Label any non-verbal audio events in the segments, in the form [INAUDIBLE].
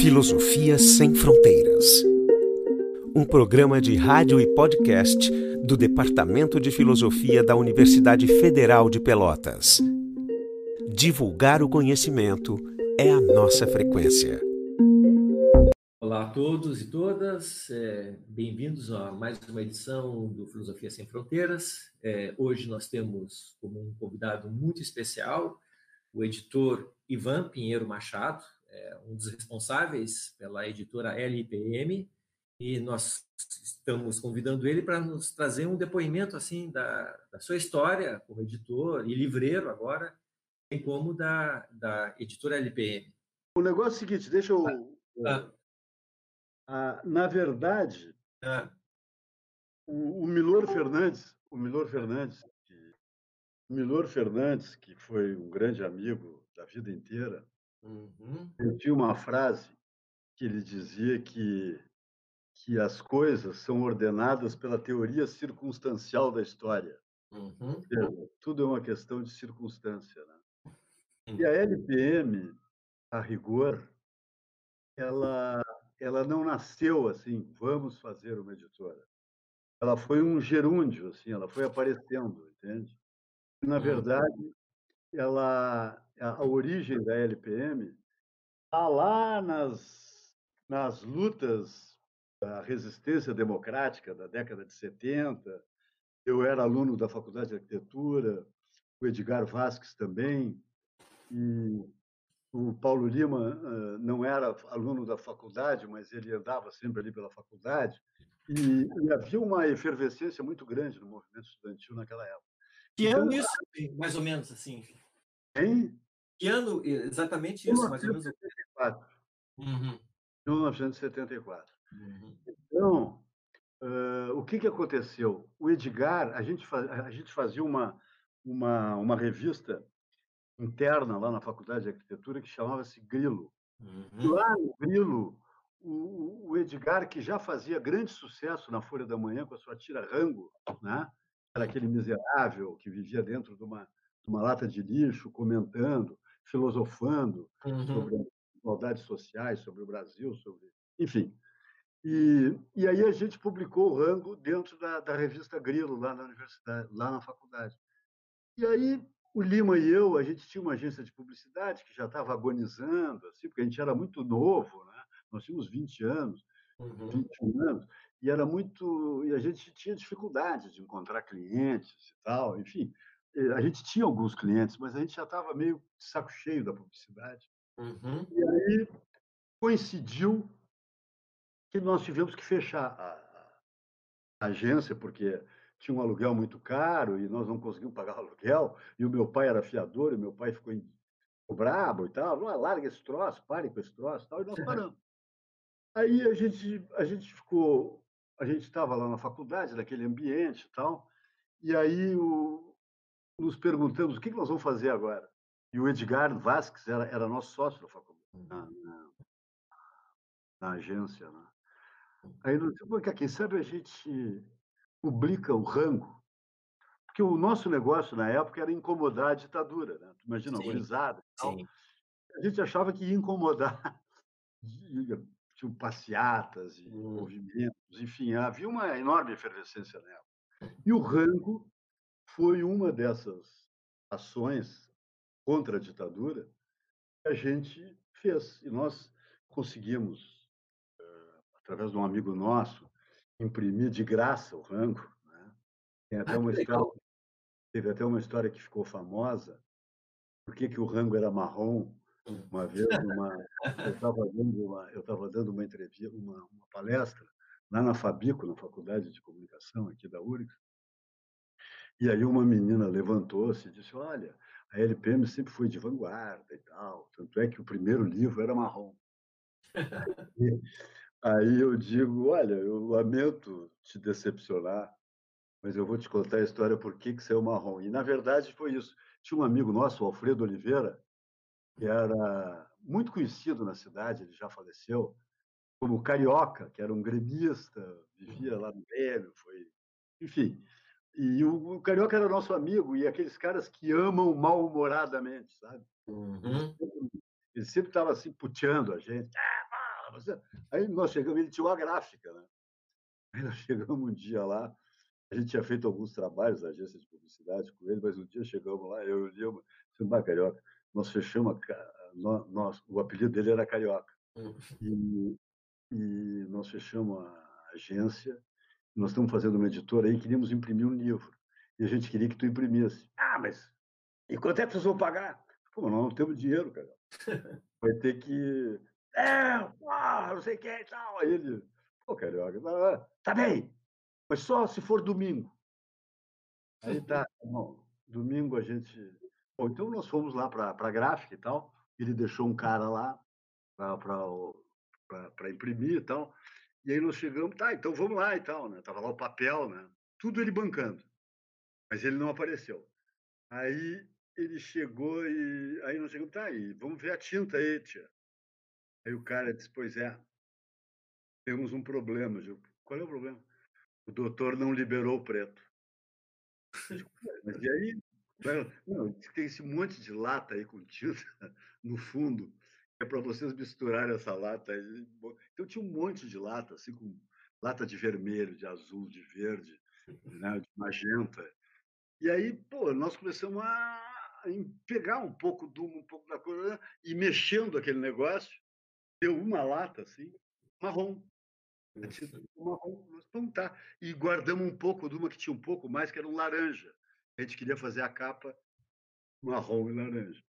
Filosofia Sem Fronteiras. Um programa de rádio e podcast do Departamento de Filosofia da Universidade Federal de Pelotas. Divulgar o conhecimento é a nossa frequência. Olá a todos e todas, é, bem-vindos a mais uma edição do Filosofia Sem Fronteiras. É, hoje nós temos como um convidado muito especial o editor Ivan Pinheiro Machado, é um dos responsáveis pela editora LIPM, e nós estamos convidando ele para nos trazer um depoimento assim da, da, sua história como editor e livreiro agora, bem como da, da editora LPM. O negócio é o seguinte, deixa eu... Ah, ah, na verdade, ah. o, o Milor Fernandes, o Milor Fernandes, que, o Milor Fernandes, que foi um grande amigo da vida inteira, Uhum. Eu tinha uma frase que ele dizia que, que as coisas são ordenadas pela teoria circunstancial da história. Uhum. Seja, tudo é uma questão de circunstância. Né? E a LPM, a rigor, ela, ela não nasceu assim, vamos fazer uma editora. Ela foi um gerúndio, assim, ela foi aparecendo, entende? Na uhum. verdade, ela a origem da LPM está lá nas, nas lutas da resistência democrática da década de 70. Eu era aluno da Faculdade de Arquitetura, o Edgar Vasques também, e o Paulo Lima não era aluno da faculdade, mas ele andava sempre ali pela faculdade, e, e havia uma efervescência muito grande no movimento estudantil naquela época. Que ano então, isso, mais ou menos, assim? Hein? Que ano exatamente isso, mais ou menos? 1974. Uhum. 1974. Uhum. Então, uh, o que, que aconteceu? O Edgar, a gente, faz, a gente fazia uma, uma, uma revista interna lá na Faculdade de Arquitetura que chamava-se Grilo. Uhum. Lá no Grilo, o, o, Edgar, que já fazia grande sucesso na Folha da Manhã com a sua tira Rango, né? era aquele miserável que vivia dentro de uma, de uma lata de lixo, comentando, filosofando uhum. sobre as desigualdades sociais, sobre o Brasil, sobre. Enfim. E, e aí a gente publicou o rango dentro da, da revista Grilo, lá na universidade, lá na faculdade. E aí o Lima e eu, a gente tinha uma agência de publicidade que já estava agonizando, assim, porque a gente era muito novo, né? nós tínhamos 20 anos, uhum. 21 anos, e era muito. E a gente tinha dificuldade de encontrar clientes e tal, enfim a gente tinha alguns clientes, mas a gente já estava meio de saco cheio da publicidade. Uhum. E aí coincidiu que nós tivemos que fechar a, a, agência, porque tinha um aluguel muito caro e nós não conseguimos pagar o aluguel, e o meu pai era fiador, e meu pai ficou, em, brabo e tal, ah, larga esse troço, pare com esse troço e tal, e nós [LAUGHS] paramos. Aí a gente, a gente ficou, a gente estava lá na faculdade, naquele ambiente e tal, e aí o, nos perguntamos o que nós vamos fazer agora. E o Edgar Vasques era, era nosso sócio da faculdade, hum. na, na, na agência. Né? Aí nós dissemos, quem sabe a gente publica o rango, porque o nosso negócio na época era incomodar a ditadura, né? imagina, organizada. A gente achava que ia incomodar, [LAUGHS] tinham passeatas e hum. movimentos, enfim, havia uma enorme efervescência nela. E o rango foi uma dessas ações contra a ditadura que a gente fez. E nós conseguimos, eh, através de um amigo nosso, imprimir de graça o rango. Né? Tem até ah, uma história, teve até uma história que ficou famosa. Por que, que o rango era marrom? Uma vez, uma, eu estava dando uma, eu dando uma entrevista, uma, uma palestra lá na Fabico, na Faculdade de Comunicação aqui da URGS, e aí uma menina levantou-se e disse: Olha, a LPM sempre foi de vanguarda e tal. Tanto é que o primeiro livro era marrom. aí eu digo: Olha, eu lamento te decepcionar, mas eu vou te contar a história por que, que saiu marrom. E, na verdade, foi isso. Tinha um amigo nosso, o Alfredo Oliveira, que era muito conhecido na cidade, ele já faleceu, como Carioca, que era um gremista, vivia lá no Grêmio, foi... Enfim, e o, o Carioca era nosso amigo, e aqueles caras que amam mal-humoradamente, sabe? Uhum. Ele sempre estava assim, puteando a gente. Ah. Aí nós chegamos, ele tinha uma gráfica, né? Aí nós chegamos um dia lá, a gente tinha feito alguns trabalhos na agência de publicidade com ele, mas um dia chegamos lá, eu e o Lima, Simba Carioca, nós fechamos, a, nós, o apelido dele era Carioca, hum. e, e nós fechamos a agência, nós estamos fazendo uma editora aí, queríamos imprimir um livro, e a gente queria que tu imprimisse. Ah, mas e quanto é que vocês vão pagar? Pô, nós não temos dinheiro, cara. [LAUGHS] Vai ter que... É, não sei o que e tal. Aí ele, pô, Carioca, tá, tá bem, mas só se for domingo. Aí tá, [LAUGHS] domingo a gente. Bom, então nós fomos lá para a gráfica e tal. Ele deixou um cara lá para imprimir e tal. E aí nós chegamos, tá, então vamos lá e tal, né? Tava lá o papel, né? Tudo ele bancando. Mas ele não apareceu. Aí ele chegou e aí nós chegamos, tá aí, vamos ver a tinta aí, tia. Aí o cara disse, pois é, temos um problema. Eu digo, qual é o problema? O doutor não liberou o preto. Mas e aí? Não, tem esse monte de lata aí com tinta [LAUGHS] no fundo, é para vocês misturarem essa lata. Então tinha um monte de lata, assim, com lata de vermelho, de azul, de verde, né, de magenta. E aí, pô, nós começamos a pegar um pouco do um pouco da coisa e mexendo aquele negócio, deu uma lata assim, marrom. Vamos tá. E guardamos um pouco de uma que tinha um pouco mais, que era um laranja. A gente queria fazer a capa marrom e laranja.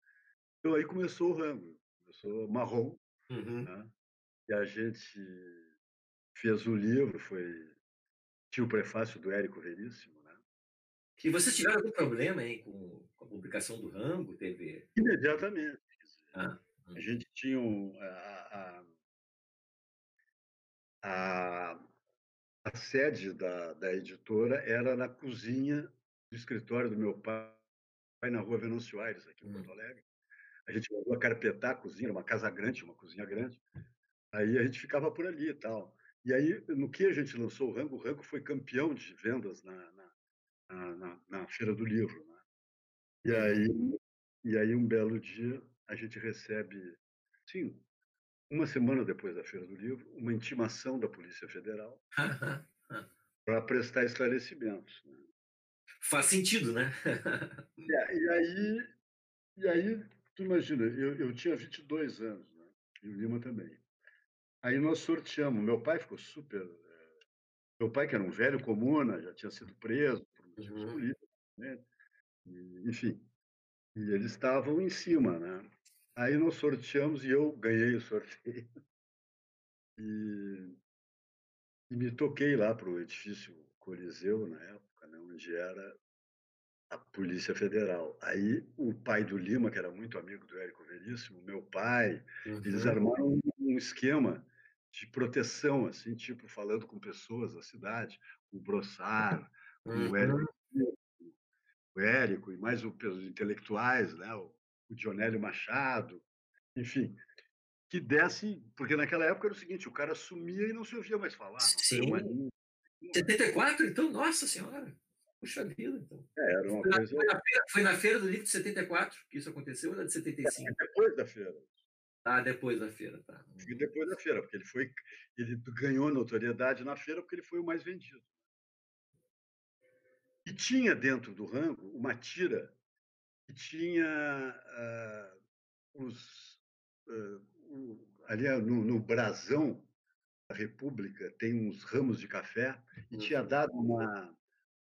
Então aí começou o rango. Começou marrom. Uhum. Né? E a gente fez o livro, foi. Tinha o prefácio do Érico Veríssimo, né? E vocês tiveram algum problema aí com, com a publicação do Rango? Teve. Imediatamente. Ah, hum. A gente tinha um, a, a a, a sede da, da editora era na cozinha do escritório do meu pai, na rua Venâncio Aires, aqui em Porto hum. Alegre. A gente mandou a carpetar a cozinha, uma casa grande, uma cozinha grande. Aí a gente ficava por ali e tal. E aí, no que a gente lançou o Rango, o Rango foi campeão de vendas na, na, na, na Feira do Livro. Né? E, aí, e aí, um belo dia, a gente recebe, sim, uma semana depois da Feira do Livro, uma intimação da Polícia Federal [LAUGHS] para prestar esclarecimentos. Né? Faz sentido, né? e, e, aí, e aí, tu imagina, eu, eu tinha 22 anos, né? e o Lima também. Aí nós sorteamos. Meu pai ficou super. É, meu pai, que era um velho comuna, já tinha sido preso por motivos uhum. políticos, né? E, enfim. E eles estavam em cima, né? Aí nós sorteamos e eu ganhei o sorteio. [LAUGHS] E, e me toquei lá para o edifício Coliseu, na época, né, onde era a Polícia Federal. Aí o pai do Lima, que era muito amigo do Érico Veríssimo, meu pai, uhum. eles armaram um esquema de proteção, assim, tipo, falando com pessoas da cidade, o Brossar, uhum. o, Érico, o Érico e mais os intelectuais, né, o, o Dionélio Machado, enfim, que desse, porque naquela época era o seguinte, o cara sumia e não se ouvia mais falar. Sim. Mais... 74, então? Nossa Senhora! Puxa vida, então. É, era uma foi, coisa... na, foi, na feira, foi na feira do livro de 74 que isso aconteceu ou na de 75? É, depois da feira. Ah, depois da feira, tá. E depois da feira, porque ele foi, ele ganhou notoriedade na feira porque ele foi o mais vendido. E tinha dentro do rango uma tira que tinha uh, os. Uh, o, ali no, no brasão da República tem uns ramos de café e tinha uhum. dado uma,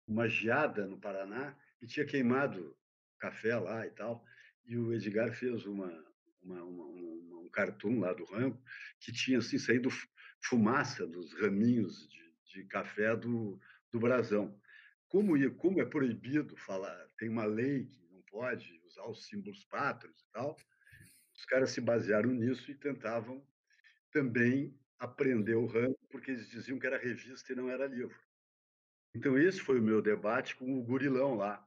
uma geada no Paraná e tinha queimado café lá e tal. E o Edgar fez uma, uma, uma, uma um cartoon lá do rango que tinha assim, saído fumaça dos raminhos de, de café do, do brasão. Como, como é proibido falar, tem uma lei que pode usar os símbolos pátrios e tal. Os caras se basearam nisso e tentavam também aprender o rango, porque eles diziam que era revista e não era livro. Então, esse foi o meu debate com o gurilão lá.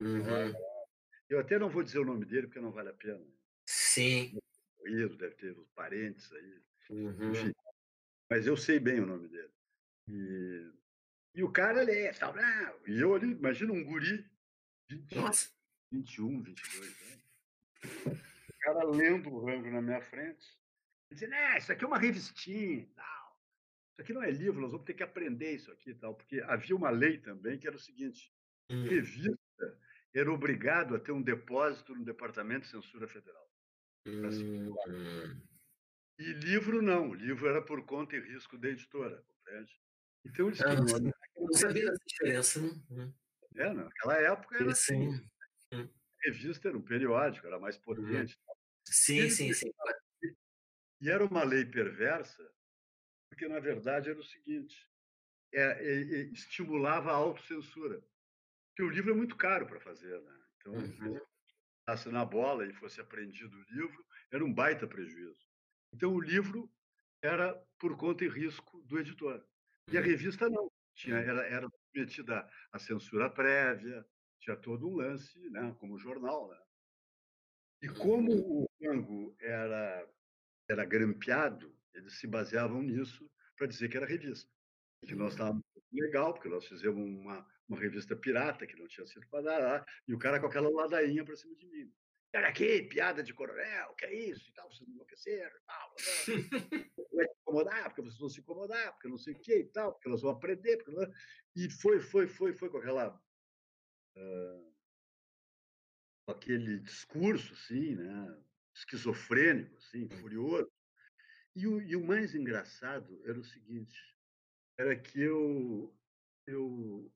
Uhum. Eu até não vou dizer o nome dele, porque não vale a pena. Sim. Deve ter os parentes aí. Uhum. Enfim. Mas eu sei bem o nome dele. E, e o cara ali, é, tal, e eu ali, imagina um guri, 20, Nossa. 21, 22 anos. O cara lendo o rango na minha frente. Dizendo, é, isso aqui é uma revistinha tal. Isso aqui não é livro, nós vamos ter que aprender isso aqui tal. Porque havia uma lei também que era o seguinte: hum. revista era obrigado a ter um depósito no Departamento de Censura Federal. Hum. E livro não, livro era por conta e risco da editora, compreende? Então eles ah, não, sabia dessa diferença, né? Hum. É, naquela época era assim. Hum. Revista era um periódico, era mais uhum. potente. Sim, sim, sim. E era uma lei perversa, porque na verdade era o seguinte: é, é, é, estimulava a autocensura. Porque o livro é muito caro para fazer, né? Então, uhum. se na bola e fosse apreendido o livro, era um baita prejuízo. Então, o livro era por conta e risco do editor. E a uhum. revista não. Tinha, era, era submetida à censura prévia, tinha todo um lance, né, como jornal. Né? E como o Congo era, era grampeado, eles se baseavam nisso para dizer que era revista. Que nós estávamos legal, porque nós fizemos uma, uma revista pirata que não tinha sido para dar, e o cara com aquela ladainha para cima de mim. Olha aqui, piada de coronel, que é isso e tal, vocês enlouqueceram e tal. Vai te incomodar, porque vocês vão se incomodar, porque não sei o que e tal, porque elas vão aprender. Porque... E foi, foi, foi, foi com aquela. Uh, aquele discurso, assim, né? Esquizofrênico, assim, hum. furioso. E o, e o mais engraçado era o seguinte: era que eu, eu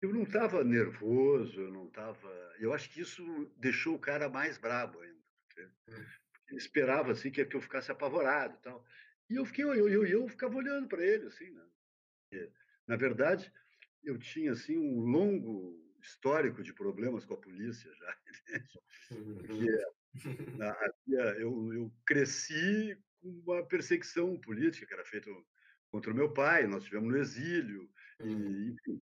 eu não estava nervoso, eu não estava. Eu acho que isso deixou o cara mais brabo ainda. Porque, hum. porque esperava assim que, que eu ficasse apavorado e tal. E eu fiquei, eu, eu, eu ficava olhando para ele assim, né? Porque, na verdade, eu tinha assim um longo histórico de problemas com a polícia já, [LAUGHS] Porque uhum. havia, eu, eu cresci uma perseguição política que era feita contra o meu pai, nós tivemos no exílio, e, uhum. enfim,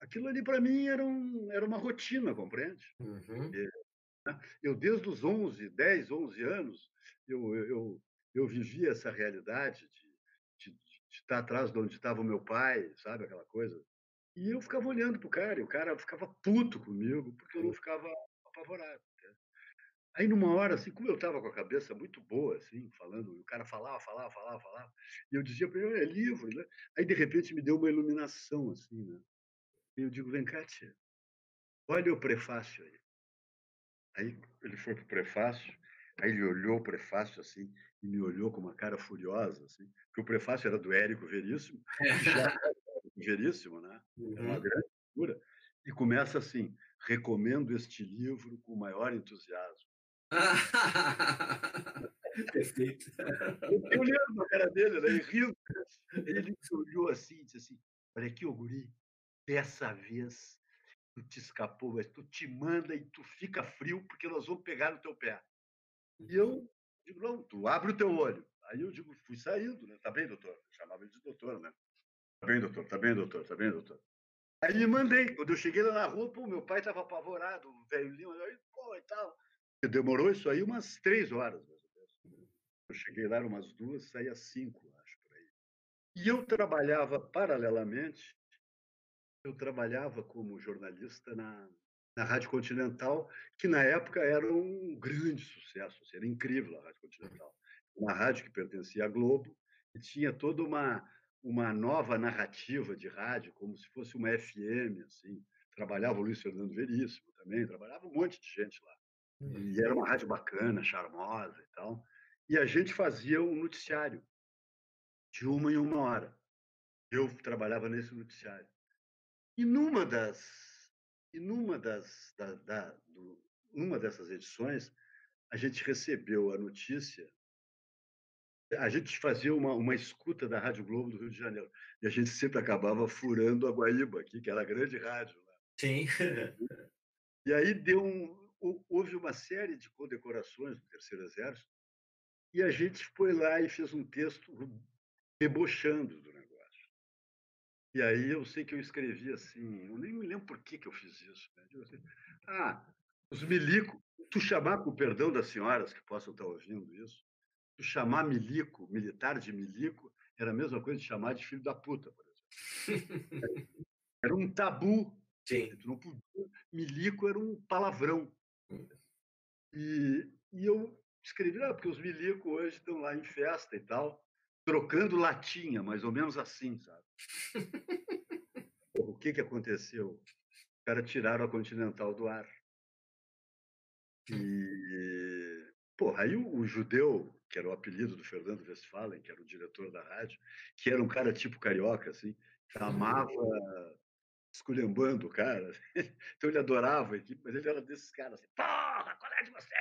aquilo ali para mim era, um, era uma rotina, compreende? Uhum. Né, eu, desde os 11, 10, 11 anos, eu, eu, eu vivia essa realidade de, de, de estar atrás de onde estava o meu pai, sabe, aquela coisa. E eu ficava olhando para o cara, e o cara ficava puto comigo, porque eu não ficava apavorado. Aí, numa hora, assim, como eu estava com a cabeça muito boa, assim, falando, o cara falava, falava, falava, falava, e eu dizia para ele, é livro, né? Aí, de repente, me deu uma iluminação, assim, né? E eu digo, vem cá, tia, olha o prefácio aí. Aí ele foi para o prefácio, aí ele olhou o prefácio assim, e me olhou com uma cara furiosa, assim, porque o prefácio era do Érico Veríssimo, [LAUGHS] já Veríssimo, né? Uhum. É uma grande figura. E começa assim, recomendo este livro com o maior entusiasmo. [LAUGHS] Perfeito. Eu olhando a cara dele, né, e rindo. Ele olhou assim e disse assim, olha aqui, ô guri, dessa vez tu te escapou, mas tu te manda e tu fica frio porque nós vamos pegar no teu pé. E eu digo, não, tu abre o teu olho. Aí eu digo, fui saindo, né? Tá bem, doutor? Eu chamava ele de doutor, né? Tá bem, doutor, tá bem, doutor, tá bem, doutor. Aí me mandei. Quando eu cheguei lá na rua, pô, meu pai estava apavorado, o velho Lima, pô, e tal. Demorou isso aí umas três horas, mais ou menos. Eu cheguei lá umas duas, saí às cinco, acho, por aí. E eu trabalhava paralelamente eu trabalhava como jornalista na, na Rádio Continental, que na época era um grande sucesso, assim, era incrível a Rádio Continental. Uma rádio que pertencia à Globo e tinha toda uma, uma nova narrativa de rádio, como se fosse uma FM, assim. Trabalhava o Luiz Fernando Veríssimo também, trabalhava um monte de gente lá. E era uma rádio bacana, charmosa e tal. E a gente fazia um noticiário de uma em uma hora. Eu trabalhava nesse noticiário. E numa das, e numa das, da, da, do, numa dessas edições, a gente recebeu a notícia. A gente fazia uma, uma escuta da Rádio Globo do Rio de Janeiro. E a gente sempre acabava furando a Guaíba aqui, que era a grande rádio lá. Sim. E aí deu um, houve uma série de condecorações do Terceiro Exército, e a gente foi lá e fez um texto debochando do e aí eu sei que eu escrevi assim, eu nem me lembro por que, que eu fiz isso. Né? Assim, ah, os milico, tu chamar, com o perdão das senhoras que possam estar ouvindo isso, tu chamar milico, militar de milico, era a mesma coisa de chamar de filho da puta, por exemplo. [LAUGHS] Era um tabu. Sim. Tu não podia, milico era um palavrão. E, e eu escrevi, ah, porque os milico hoje estão lá em festa e tal, trocando latinha, mais ou menos assim, sabe? o que, que aconteceu? Os caras tiraram a Continental do ar. E, pô, aí o, o, judeu, que era o apelido do Fernando Westphalen, que era o diretor da rádio, que era um cara tipo carioca, assim, amava esculhambando o cara. [LAUGHS] Então ele adorava a equipe, mas ele era desses caras assim, porra, qual é de você?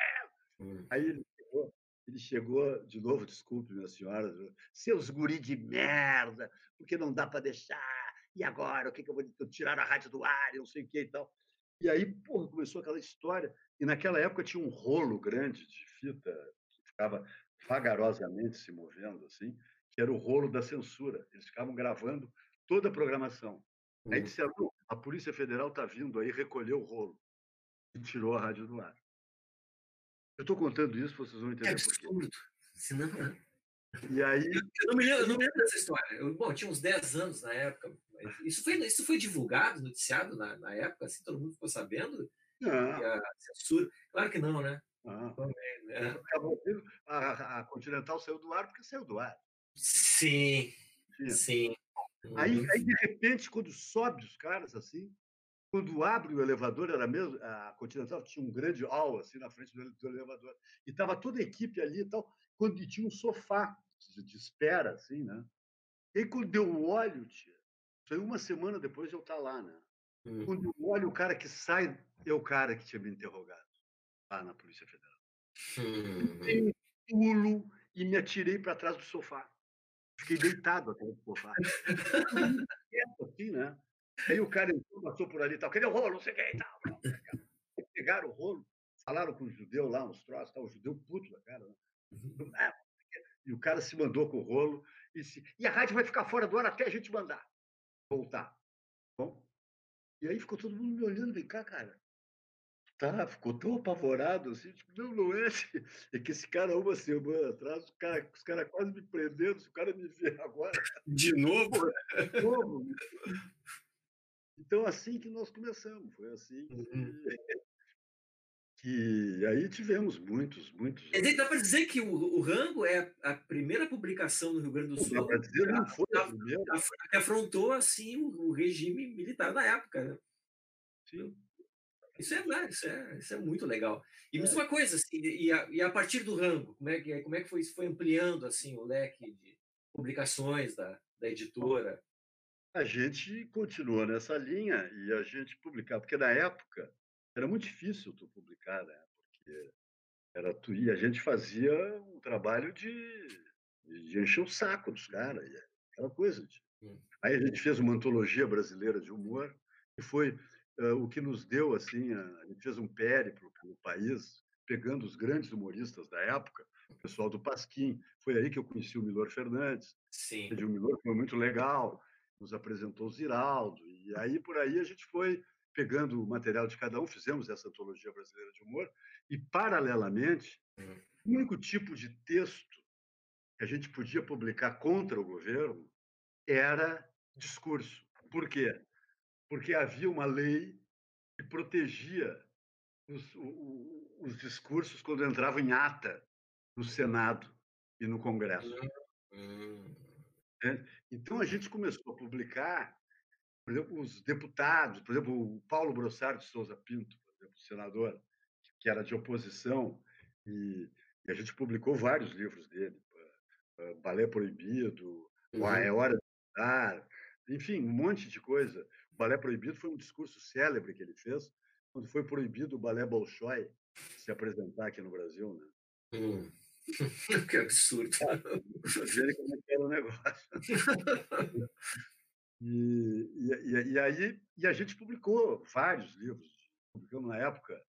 Hum. Aí ele chegou, ele chegou, de novo, desculpe, minha senhora, seus guri de merda, porque não dá para deixar. E agora, o que, que eu vou tirar a rádio do ar, e não sei o que e tal. E aí, porra, começou aquela história. E naquela época tinha um rolo grande de fita que ficava vagarosamente se movendo, assim, que era o rolo da censura. Eles ficavam gravando toda a programação. Aí hum. disseram, a Polícia Federal está vindo aí recolher o rolo. E tirou a rádio do ar. Eu estou contando isso, vocês vão entender. É absurdo. [LAUGHS] Senão... E aí. Eu não me lembro, não me lembro dessa história. Eu, bom, eu tinha uns 10 anos na época. Isso foi, isso foi divulgado, noticiado na, na época, assim, todo mundo ficou sabendo? Censura. Claro que não, né? Ah. A, a, Continental saiu do ar porque saiu do ar. Sim. Sim. sim. Aí, uhum. aí, de repente, quando sobe os caras assim, quando abre o elevador, era mesmo, a Continental tinha um grande hall assim na frente do, do elevador, e estava toda a equipe ali e tal, quando e tinha um sofá de, de, espera, assim, né? E aí, quando eu olho, tia, foi uma semana depois de eu estar tá lá, né? Uhum. Quando eu olho o cara que sai, é o cara que tinha me interrogado lá na Polícia Federal. Uhum. Eu um pulo e me atirei para trás do sofá. Fiquei deitado até o sofá. assim, né? Aí o cara entrou, passou por ali e tal. Cadê o rolo? Não sei o que e tal. Pegaram o rolo, falaram com o judeu lá, uns troços, tal, o judeu puto da cara. Né? Uhum. E o cara se mandou com o rolo e, se, e a rádio vai ficar fora do ar até a gente mandar voltar. Bom, e aí ficou todo mundo me olhando, vem cá, cara. Tá, ficou tão apavorado assim, tipo, não, não é. É que esse cara, uma semana atrás, os caras os cara quase me prendendo, se o cara me ver agora. [LAUGHS] De novo? De novo. Então, assim que nós começamos, foi assim que, uhum. [LAUGHS] que aí tivemos muitos, muitos. Quer dizer, dá para dizer que o, o, Rango é a primeira publicação no Rio Grande do Sul. Dá para dizer, não foi a, primeira. Que afrontou assim o, o, regime militar da época, né? Sim. Isso é, né, isso é, isso é muito legal. E é. uma coisa, assim, e, a, e a partir do Rango, como é que, como é que foi, foi ampliando assim o leque de publicações da, da editora? A gente continuou nessa linha e a gente publicava, porque na época era muito difícil tu publicar, né? Porque era tu e a gente fazia um trabalho de, de encher o saco dos caras, aquela coisa. De... Hum. Aí a gente fez uma antologia brasileira de humor, que foi o que nos deu, assim, a, a gente fez um périplo pelo país, pegando os grandes humoristas da época, o pessoal do Pasquim. Foi aí que eu conheci o Milor Fernandes. Sim. O Milor foi muito legal, nos apresentou o Ziraldo. E aí, por aí, a gente foi pegando o material de cada um, fizemos essa antologia brasileira de humor, e, paralelamente, hum. o único tipo de texto que a gente podia publicar contra o governo era discurso. Por quê? Porque havia uma lei que protegia os, os discursos quando entravam em ata no Senado e no Congresso. Hum. É? Então, a gente começou a publicar por exemplo, os deputados, por exemplo, o Paulo Brossard de Souza Pinto, por exemplo, senador, que era de oposição, e, e a gente publicou vários livros dele, Balé Proibido, uhum. É Hora de Dar, enfim, um monte de coisa. O Balé Proibido foi um discurso célebre que ele fez quando foi proibido o balé Bolshoi se apresentar aqui no Brasil, né? Hum. [LAUGHS] que absurdo. Ah, como é que era o negócio. [LAUGHS] E, e, e, aí e a gente publicou vários livros. Publicamos na época.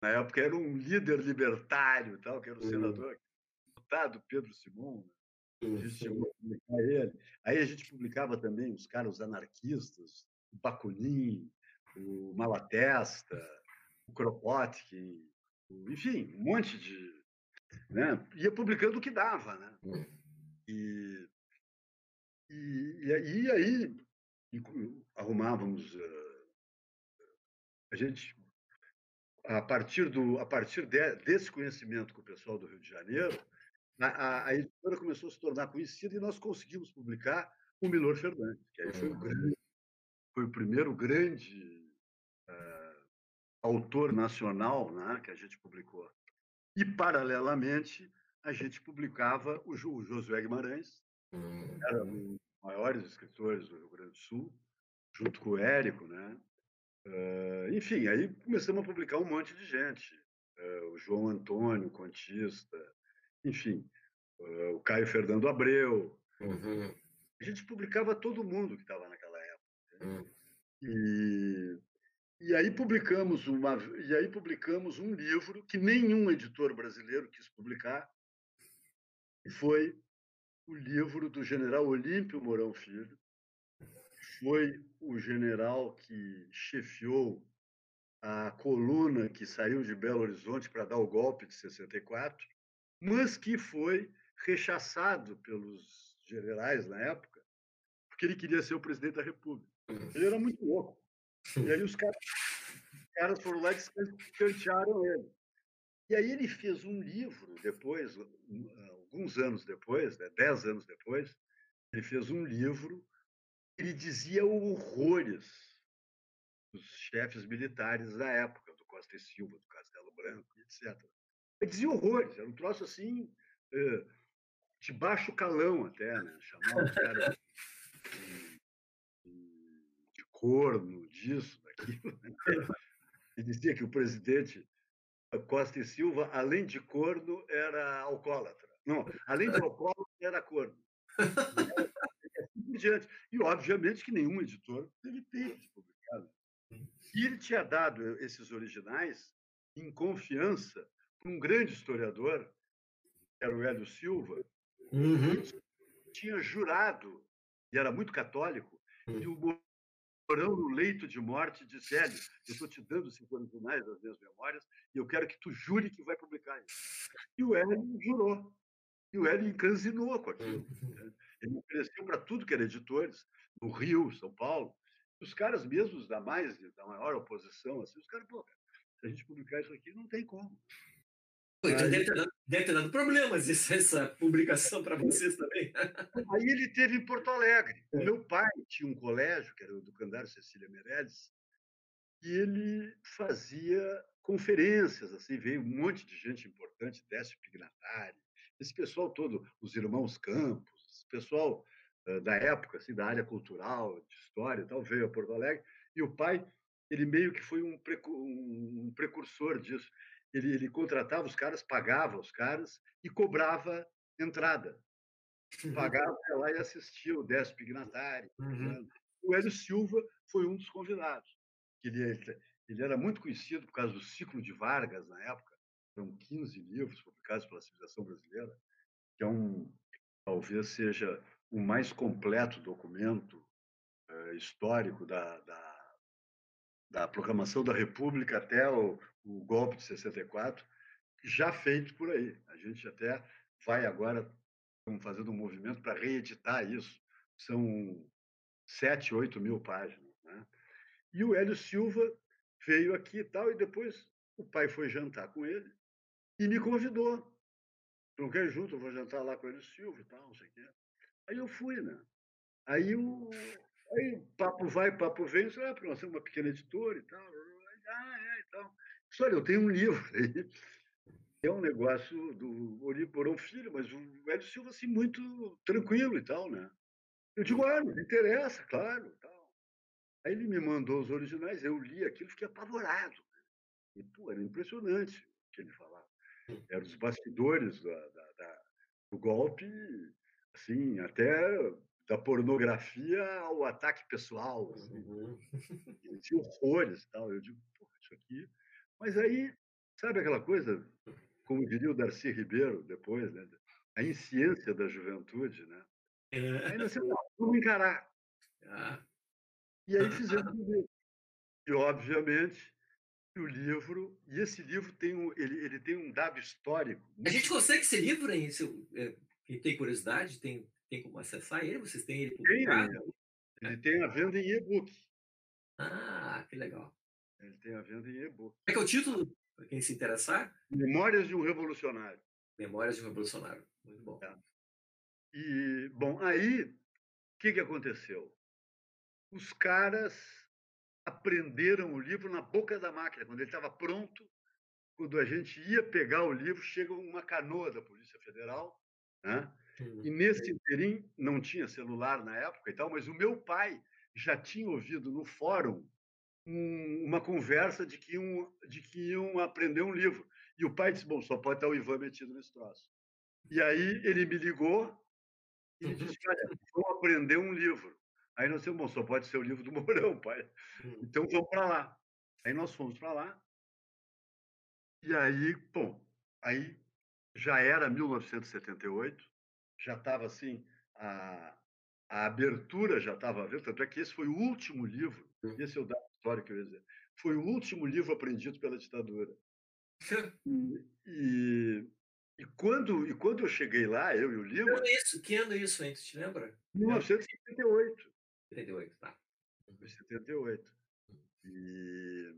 Na época era um líder libertário, tal, que era o uhum. senador, deputado Pedro Simon. Né? Publicar ele. Aí a gente publicava também os caras anarquistas, o Bakunin, o Malatesta, o Kropotkin, enfim, um monte de. Né? Ia publicando o que dava. Né? Uhum. E e, e, aí arrumávamos. Uh, a gente a partir, do, a partir de, desse conhecimento com o pessoal do Rio de Janeiro, a, a, editora começou a se tornar conhecida e nós conseguimos publicar o Milor Fernandes, que aí foi o, grande, foi o primeiro grande uh, autor nacional né, que a gente publicou. E, paralelamente, a gente publicava o, o Josué Guimarães, hum. era um dos maiores escritores do Rio Grande do Sul, junto com o Érico, né? Uh, enfim, aí começamos a publicar um monte de gente. Uh, o João Antônio, contista, enfim, uh, o Caio Fernando Abreu. Uhum. A gente publicava todo mundo que estava naquela época. Uhum. E, e aí publicamos uma e aí publicamos um livro que nenhum editor brasileiro quis publicar, e foi o livro do General Olímpio Mourão Filho, foi o general que chefiou a coluna que saiu de Belo Horizonte para dar o golpe de 64, mas que foi rechaçado pelos generais na época, porque ele queria ser o presidente da República. Ele era muito louco. E aí os caras, foram lá e escantearam ele. E aí ele fez um livro depois, alguns anos depois, né, dez anos depois, ele fez um livro ele dizia horrores dos chefes militares da época, do Costa e Silva, do Castelo Branco, etc. Dizia horrores, era um troço assim, de baixo calão até, né? chamava o de, de corno, disso, daquilo. Né? E dizia que o presidente Costa e Silva, além de corno, era alcoólatra. Não, além de alcoólatra, era corno. E, obviamente, que nenhum editor teve tempo de publicar. E ele tinha dado esses originais em confiança um grande historiador, que era o Hélio Silva, uhum. tinha jurado, e era muito católico, que o Mourão, no leito de morte, disse: Hélio, eu estou te dando cinco originais das minhas memórias e eu quero que tu jure que vai publicar isso. E o Hélio jurou. E o Hélio encanzinou com aquilo. Né? Ele ofereceu para tudo que era editores, no Rio, São Paulo. Os caras mesmos da mais, da maior oposição, assim, os caras, pô, se a gente publicar isso aqui, não tem como. Então deve, ter dado, deve, ter dado, problemas essa, [LAUGHS] essa publicação para vocês também. Aí ele teve em Porto Alegre. É. Meu pai tinha um colégio, que era o do Candário Cecília Meirelles, e ele fazia conferências, assim, veio um monte de gente importante, Décio Pignatari, esse pessoal todo, os irmãos Campos, pessoal da época, assim, da área cultural, de história e tal, veio a Porto Alegre, e o pai, ele meio que foi um, um precursor disso. Ele, ele contratava os caras, pagava os caras e cobrava entrada. Uhum. Pagava lá e assistia o Décio Pignatari. Uhum. O Hélio Silva foi um dos convidados. Ele, ele era muito conhecido por causa do ciclo de Vargas na época. Foram 15 livros publicados pela civilização brasileira, que é um, talvez seja o mais completo documento uh, histórico da, da, da, proclamação da República até o, o, golpe de 64, já feito por aí. A gente até vai agora, estamos fazendo um movimento para reeditar isso. São sete, oito mil páginas. Né? E o Hélio Silva veio aqui e tal, e depois o pai foi jantar com ele e me convidou não quer junto? Eu vou jantar lá com ele, Silvio e tal, não sei o quê. Aí eu fui, né? Aí o. Aí papo vai, papo vem, falei, ah, nós temos uma pequena editora e tal. Ah, é, e tal. Olha, eu tenho um livro [LAUGHS] aí. É um negócio do Olímpio Filho, mas o Hélio Silva, assim, muito tranquilo e tal, né? Eu digo, ah, não interessa, claro, tal. Aí ele me mandou os originais, eu li aquilo, fiquei apavorado. E, pô, era impressionante o que ele falava eram os bastidores da, da, da, do golpe, assim, até da pornografia ao ataque pessoal. Assim. Uhum. Tinha horrores e tal. Eu digo, pô, isso aqui. Mas aí, sabe aquela coisa, como diria o Darcy Ribeiro depois, né? a insciência da juventude, né? É. Aí nós vamos encarar. [LAUGHS] Ah. E aí fizemos o E, obviamente, o livro, e esse livro tem um, ele, ele tem um dado histórico. A gente consegue esse livro aí? É, quem tem curiosidade, tem, tem como acessar ele? Vocês têm ele publicado? Tem, ele tem a venda em e-book. Ah, que legal. Ele tem a venda em e-book. É que é o título? para quem se interessar. Memórias de um Revolucionário. Memórias de um Revolucionário. Muito bom. É. E, bom, aí, o que, que aconteceu? Os caras aprenderam o livro na boca da máquina. Quando ele estava pronto, quando a gente ia pegar o livro, chega uma canoa da Polícia Federal, né? E nesse interim, não tinha celular na época e tal, mas o meu pai já tinha ouvido no fórum um, uma conversa de que, iam, de que iam aprender um livro. E o pai disse: Bom, só pode estar o Ivan metido nesse troço. E aí ele me ligou e disse: [LAUGHS] Olha, vamos aprender um livro. Aí nós dissemos: Bom, só pode ser o livro do [LAUGHS] Mourão, pai. Hum. Então vamos para lá. Aí nós fomos para lá. E aí, bom, aí já era 1978, já estava assim, a, a abertura já estava vendo, tanto é que esse foi o último livro, esse é o dado histórico que eu ia dizer, foi o último livro aprendido pela ditadura. e, e, e, quando, e quando eu cheguei lá, eu e o Lima... Que ano é isso? Que ano é isso, hein? Tu te lembra? 1978. 78, tá. 78. E,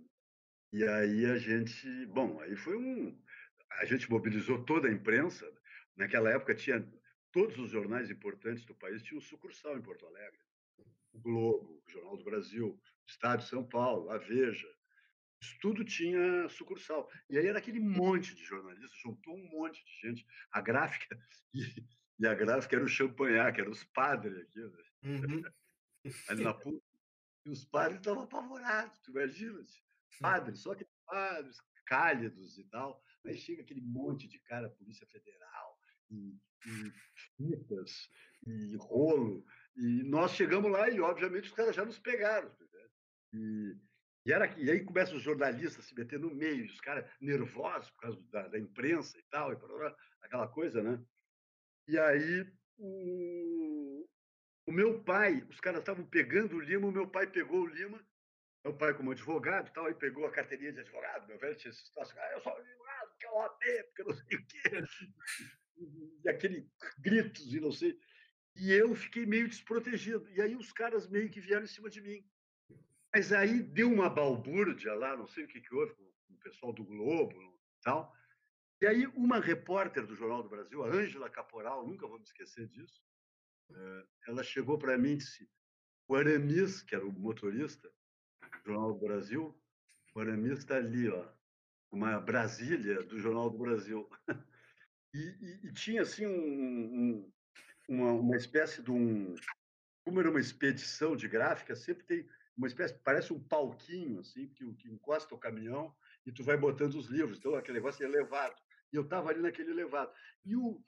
e aí a gente... Bom, aí foi um... A gente mobilizou toda a imprensa. Naquela época tinha todos os jornais importantes do país tinham sucursal em Porto Alegre. O Globo, o Jornal do Brasil, o Estado de São Paulo, a Veja. Isso tudo tinha sucursal. E aí era aquele monte de jornalistas, juntou um monte de gente. A gráfica, [LAUGHS] e, e a gráfica era o champanhar, que eram os padres aqui. Né? Uhum. [LAUGHS] Ali na PUC. E os padres estavam apavorados, tu imagina? Padres, só que padres cálidos e tal. Aí chega aquele monte de cara, Polícia Federal, e, e fitas, e rolo. E nós chegamos lá e, obviamente, os caras já nos pegaram. Né? E, e, era, e aí começam os jornalistas a se meter no meio, os caras nervosos por causa da, da imprensa e tal, e aquela coisa, né? E aí o, o meu pai, os caras estavam pegando o Lima, o meu pai pegou o Lima, meu pai como advogado e tal, e pegou a carteirinha de advogado, meu velho tinha esse situação, ah, eu sou porque eu OAB, porque eu não sei o quê e aquele gritos e não sei. E eu fiquei meio desprotegido. E aí os caras meio que vieram em cima de mim. Mas aí deu uma balbúrdia lá, não sei o que, que houve com o pessoal do Globo e tal. E aí uma repórter do Jornal do Brasil, a Ângela Caporal, nunca vou me esquecer disso, eh, ela chegou para mim e disse, o Aramis, que era o motorista do Jornal do Brasil, o Aramis está ali, ó, uma Brasília do Jornal do Brasil. [LAUGHS] E, e, e tinha assim um, um, uma, uma espécie de um. Como era uma expedição de gráfica, sempre tem uma espécie, parece um palquinho, assim, que, que encosta o caminhão e tu vai botando os livros. Então, aquele negócio é elevado. E eu estava ali naquele elevado. E o,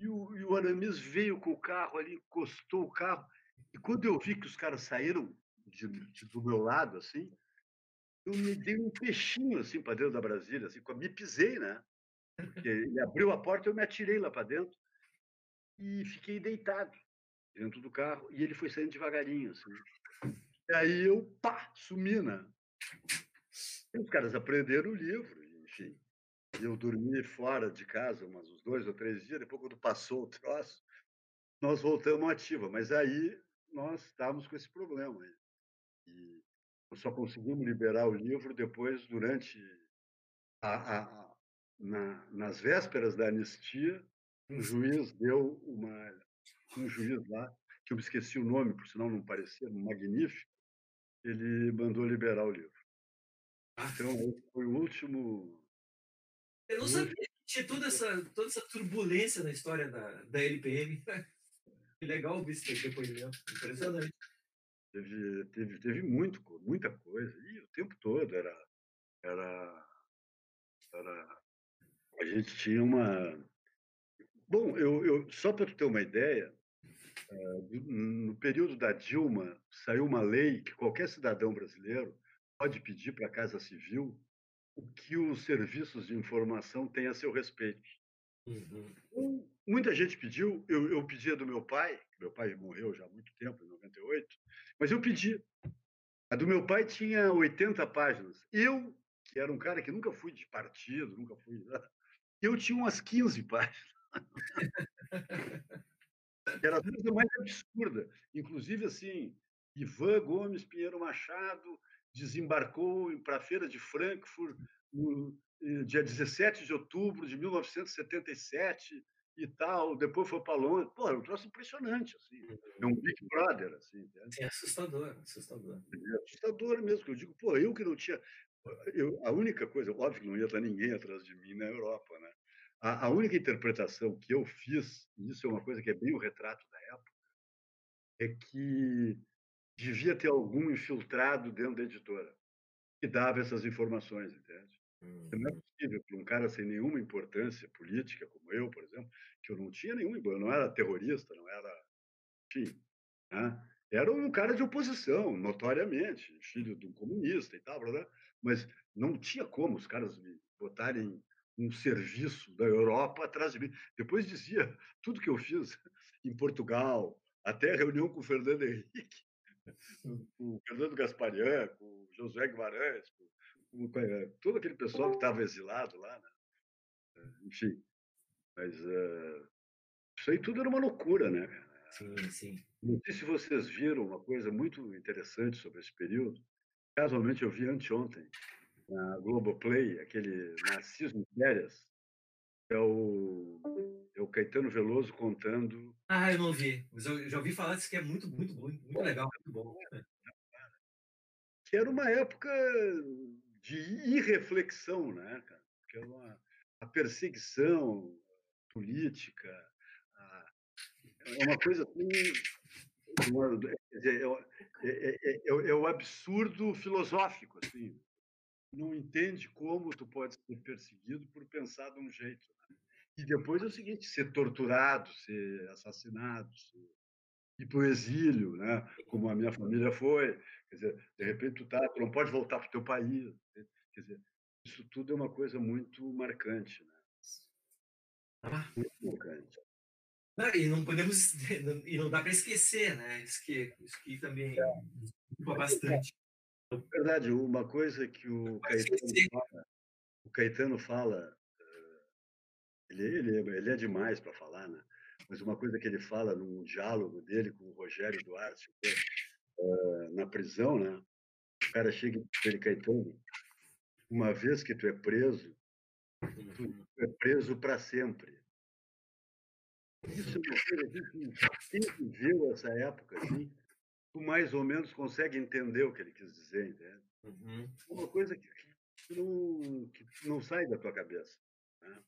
e o, e o Aramis veio com o carro ali, encostou o carro. E quando eu vi que os caras saíram de, de, do meu lado, assim, eu me dei um peixinho assim para dentro da Brasília, assim, me pisei, né? Porque ele abriu a porta, eu me atirei lá para dentro e fiquei deitado dentro do carro e ele foi saindo devagarinho, assim. E aí eu, pá, sumi, né? E os caras aprenderam o livro, enfim. Eu dormi fora de casa uns dois ou três dias, depois quando passou o troço, nós voltamos ativa. Mas aí nós estávamos com esse problema. E só conseguimos liberar o livro depois, durante a, a na, nas vésperas da anistia, um juiz deu uma. Um juiz lá, que eu me esqueci o nome, por sinal não parecia, magnífico, ele mandou liberar o livro. Então, foi o último. Eu não sabia que tinha toda essa, toda essa turbulência na história da, da LPM. [LAUGHS] Que legal ouvir esse depoimento. Impressionante. Teve, teve, teve muito, muita coisa. E o tempo todo era, era, era a gente tinha uma. Bom, eu, eu só para ter uma ideia, eh, no período da Dilma, saiu uma lei que qualquer cidadão brasileiro pode pedir para a Casa Civil o que os serviços de informação têm a seu respeito. Uhum. Muita gente pediu, eu, eu pedia do meu pai, meu pai morreu já há muito tempo, em 98, mas eu pedi. A do meu pai tinha 80 páginas. Eu, que era um cara que nunca fui de partido, nunca fui. Eu tinha umas 15 [LAUGHS] páginas. Era a coisa mais absurda. Inclusive, assim, Ivan Gomes Pinheiro Machado desembarcou para a feira de Frankfurt no dia 17 de outubro de 1977 e tal, depois foi para Londres. Pô, é um troço impressionante, assim. É um Big Brother, assim. É assustador, assustador. É assustador mesmo, que eu digo, pô, eu que não tinha... Eu, a única coisa, óbvio que não ia estar ninguém atrás de mim na Europa, né? A, a única interpretação que eu fiz, e isso é uma coisa que é bem o retrato da época, é que devia ter algum infiltrado dentro da editora que dava essas informações, entende? Não é possível que um cara sem nenhuma importância política, como eu, por exemplo, que eu não tinha nenhuma, eu não era terrorista, não era, enfim, né? era um cara de oposição, notoriamente, filho de um comunista e tal, mas não tinha como os caras me botarem um serviço da Europa atrás de mim. Depois dizia tudo que eu fiz [LAUGHS] em Portugal, até a reunião com o Fernando Henrique, [LAUGHS] com o Fernando Gasparian, com o Josué Guimarães, com, todo aquele pessoal que estava exilado lá. Né? Eh, enfim, mas uh, isso aí tudo era uma loucura, né? Sim, sim. [LAUGHS] Não sei se vocês viram uma coisa muito interessante sobre esse período. Casualmente eu vi anteontem na Globoplay, aquele Narciso em Férias, é o, é o Caetano Veloso contando. Ah, eu não vi, mas eu já ouvi falar disso que é muito, muito, muito, muito legal, muito bom. Que era uma época de irreflexão, né, cara? Que era uma, a perseguição política, a, é uma coisa assim. É, é, é, é, o absurdo filosófico, assim não entende como tu pode ser perseguido por pensar de um jeito. Né? E depois é o seguinte, ser torturado, ser assassinado, ser... ir para o exílio, né? como a minha família foi. Quer dizer, de repente tu, tá, tu não pode voltar para o teu país. Quer dizer, isso tudo é uma coisa muito marcante. Né? Ah. Muito marcante. Não, e não podemos e não dá para esquecer, né? Isso que, isso que também é. bastante. Verdade, uma coisa que o Caetano fala, o Caetano fala eh, ele, ele, ele é demais para falar, né? Mas uma coisa que ele fala num diálogo dele com o Rogério Duarte, uh, na prisão, né? O cara chega e ele, Caetano, uma vez que tu é preso, tu é preso para sempre. Isso é [LAUGHS] quem viveu essa época, assim, tu mais ou menos consegue entender o que ele quis dizer, entende? Uhum. É uma coisa que, que, não, que não sai da tua cabeça. Né?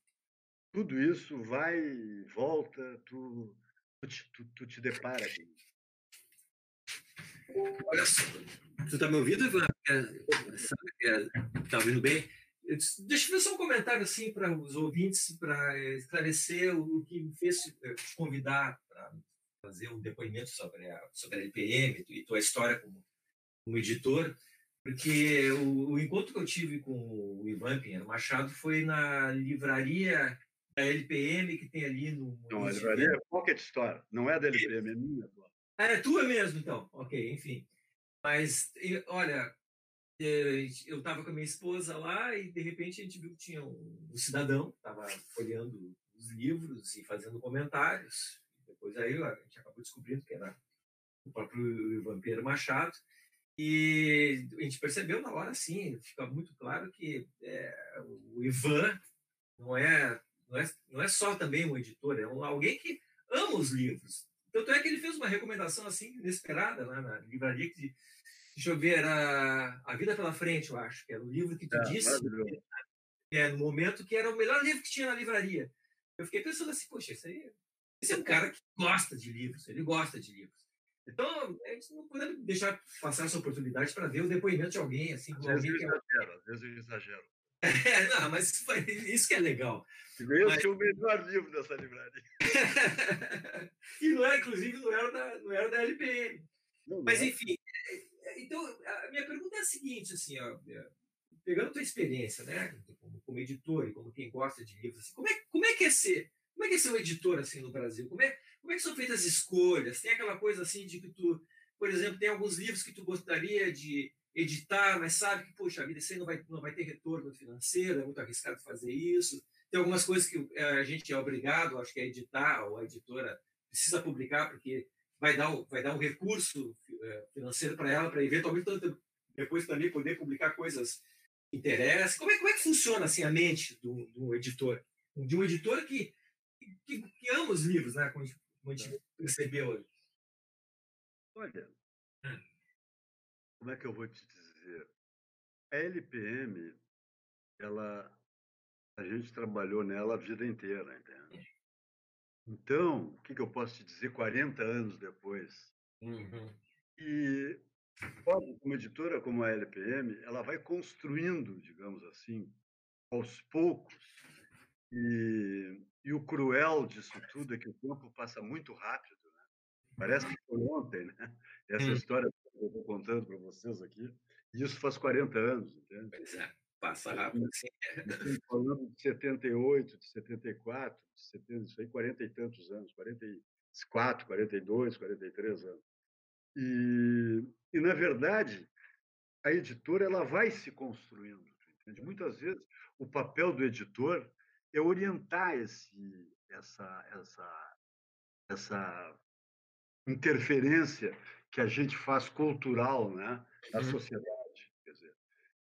Tudo isso vai e volta, tu, tu, te, tu, tu te depara com isso. Olha só, tu tá me ouvindo, Ivan? Tá ouvindo bem? Deixa eu ver só um comentário assim para os ouvintes, para esclarecer o que me fez eh, te convidar para fazer um depoimento sobre a, sobre a LPM e tua história como, como editor, porque o, o, encontro que eu tive com o Ivan Pinheiro Machado foi na livraria da LPM que tem ali no. Não, a livraria é Pocket Store, não é da LPM, é minha. Ah, é tua mesmo, então. Ok, enfim. Mas, olha, é, eu estava com a minha esposa lá e de repente a gente viu que tinha um, um cidadão estava folheando os livros e fazendo comentários depois aí a gente acabou descobrindo que era o próprio Vampiro Machado. E a gente percebeu na hora, sim, fica muito claro que é, o Ivan não é, não, é, não é só também um editor, é alguém que ama os livros. Tanto é que ele fez uma recomendação assim, inesperada, lá na livraria, que, deixa eu ver, era A Vida Pela Frente, eu acho, que era o livro que tu é, disse, é, no momento que era o melhor livro que tinha na livraria. Eu fiquei pensando assim, poxa, isso aí esse é um cara que gosta de livros, ele gosta de livros. Então, a gente não pode deixar passar essa oportunidade para ver o depoimento de alguém. Assim, às vezes eu exagero, às vezes eu exagero. É, não, mas isso, isso que é legal. Eu mas... tinha o melhor livro dessa livraria. [LAUGHS] e não era, inclusive, não era da, não era da LPM. Não, mas, não. enfim, é, é, então, a minha pergunta é a seguinte, assim, ó, pegando a tua experiência, né, como, como editor e como quem gosta de livros, assim, como, é, como é que é ser como é que é ser um editor assim no Brasil? Como é, como é que são feitas as escolhas? Tem aquela coisa assim de que tu, por exemplo, tem alguns livros que tu gostaria de editar, mas sabe que, poxa, vida, isso aí não vai, não vai ter retorno financeiro, é muito arriscado fazer isso. Tem algumas coisas que eh, a gente é obrigado, acho que é editar, ou a editora precisa publicar, porque vai dar, vai dar um recurso eh, financeiro para ela, para eventualmente depois também poder publicar coisas interessa? Como é, como é que funciona assim a mente do, do editor? De um editor que, que, que, ama os livros, né? Como a gente, a gente percebeu. Olha, hum. Como é que eu vou te dizer? A LPM, ela, a gente trabalhou nela a vida inteira, entende? Então, o que, que eu posso te dizer 40 anos depois? Uhum. E uma editora como a LPM, ela vai construindo, digamos assim, aos poucos. E, e o cruel disso tudo é que o tempo passa muito rápido. Né? Parece que foi ontem, né? Essa hum. história eu estou contando para vocês aqui. E isso faz 40 anos, entende? Pois é, passa rápido, sim. Estamos [LAUGHS] falando de 78, de 74, de 70, isso aí, 40 e tantos anos, 44, 42, 43 anos. E, e, na verdade, a editora ela vai se construindo. Entende? Muitas vezes, o papel do editor é orientar esse, essa, essa, essa interferência que a gente faz cultural né, na uhum. sociedade. Quer dizer.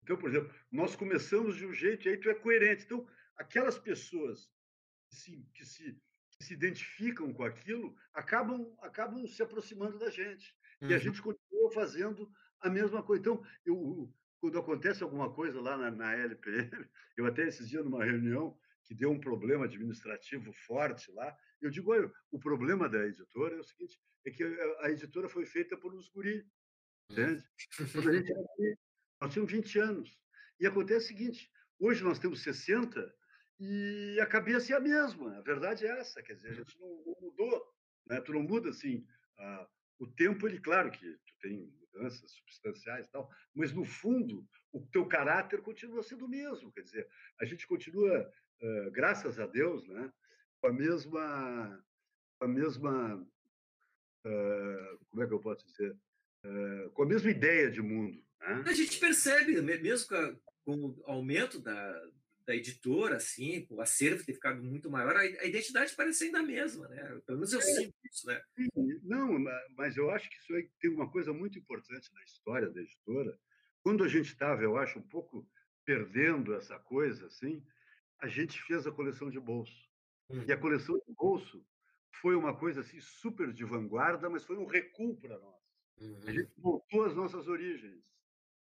Então, por exemplo, nós começamos de um jeito e aí tu é coerente. Então, aquelas pessoas que se, que se, que se identificam com aquilo acabam, acabam se aproximando da gente. Uhum. E a uhum. gente continua fazendo a mesma coisa. Então, eu, quando acontece alguma coisa lá na, na LPM, eu até esses dias numa reunião que deu um problema administrativo forte lá, eu digo, olha, o problema da editora é o seguinte, é que a editora foi feita por uns guri, entende? Quando a gente era guri, nós tínhamos 20 anos. E acontece o seguinte, hoje nós temos 60 e a cabeça é a mesma, a verdade é essa, quer dizer, a gente não, não mudou, né? tu não muda assim, a, o tempo, ele, claro que tu tem mudanças substanciais e tal, mas no fundo, o teu caráter continua sendo o mesmo. Quer dizer, a gente continua, uh, graças a Deus, né, com a mesma. Com a mesma uh, como é que eu posso dizer? Uh, com a mesma ideia de mundo. Né? A gente percebe, mesmo com o aumento da, da editora, assim, o acervo ter ficado muito maior, a, a identidade parece ainda a mesma, né? Pelo menos eu é, sinto isso, né? Não, mas eu acho que isso aí tem uma coisa muito importante na história da editora. Quando a gente estava, eu acho, um pouco perdendo essa coisa, assim, a gente fez a coleção de bolso. Hum. E a coleção de bolso foi uma coisa assim super de vanguarda, mas foi um recuo para nós. Uhum. A gente voltou às nossas origens,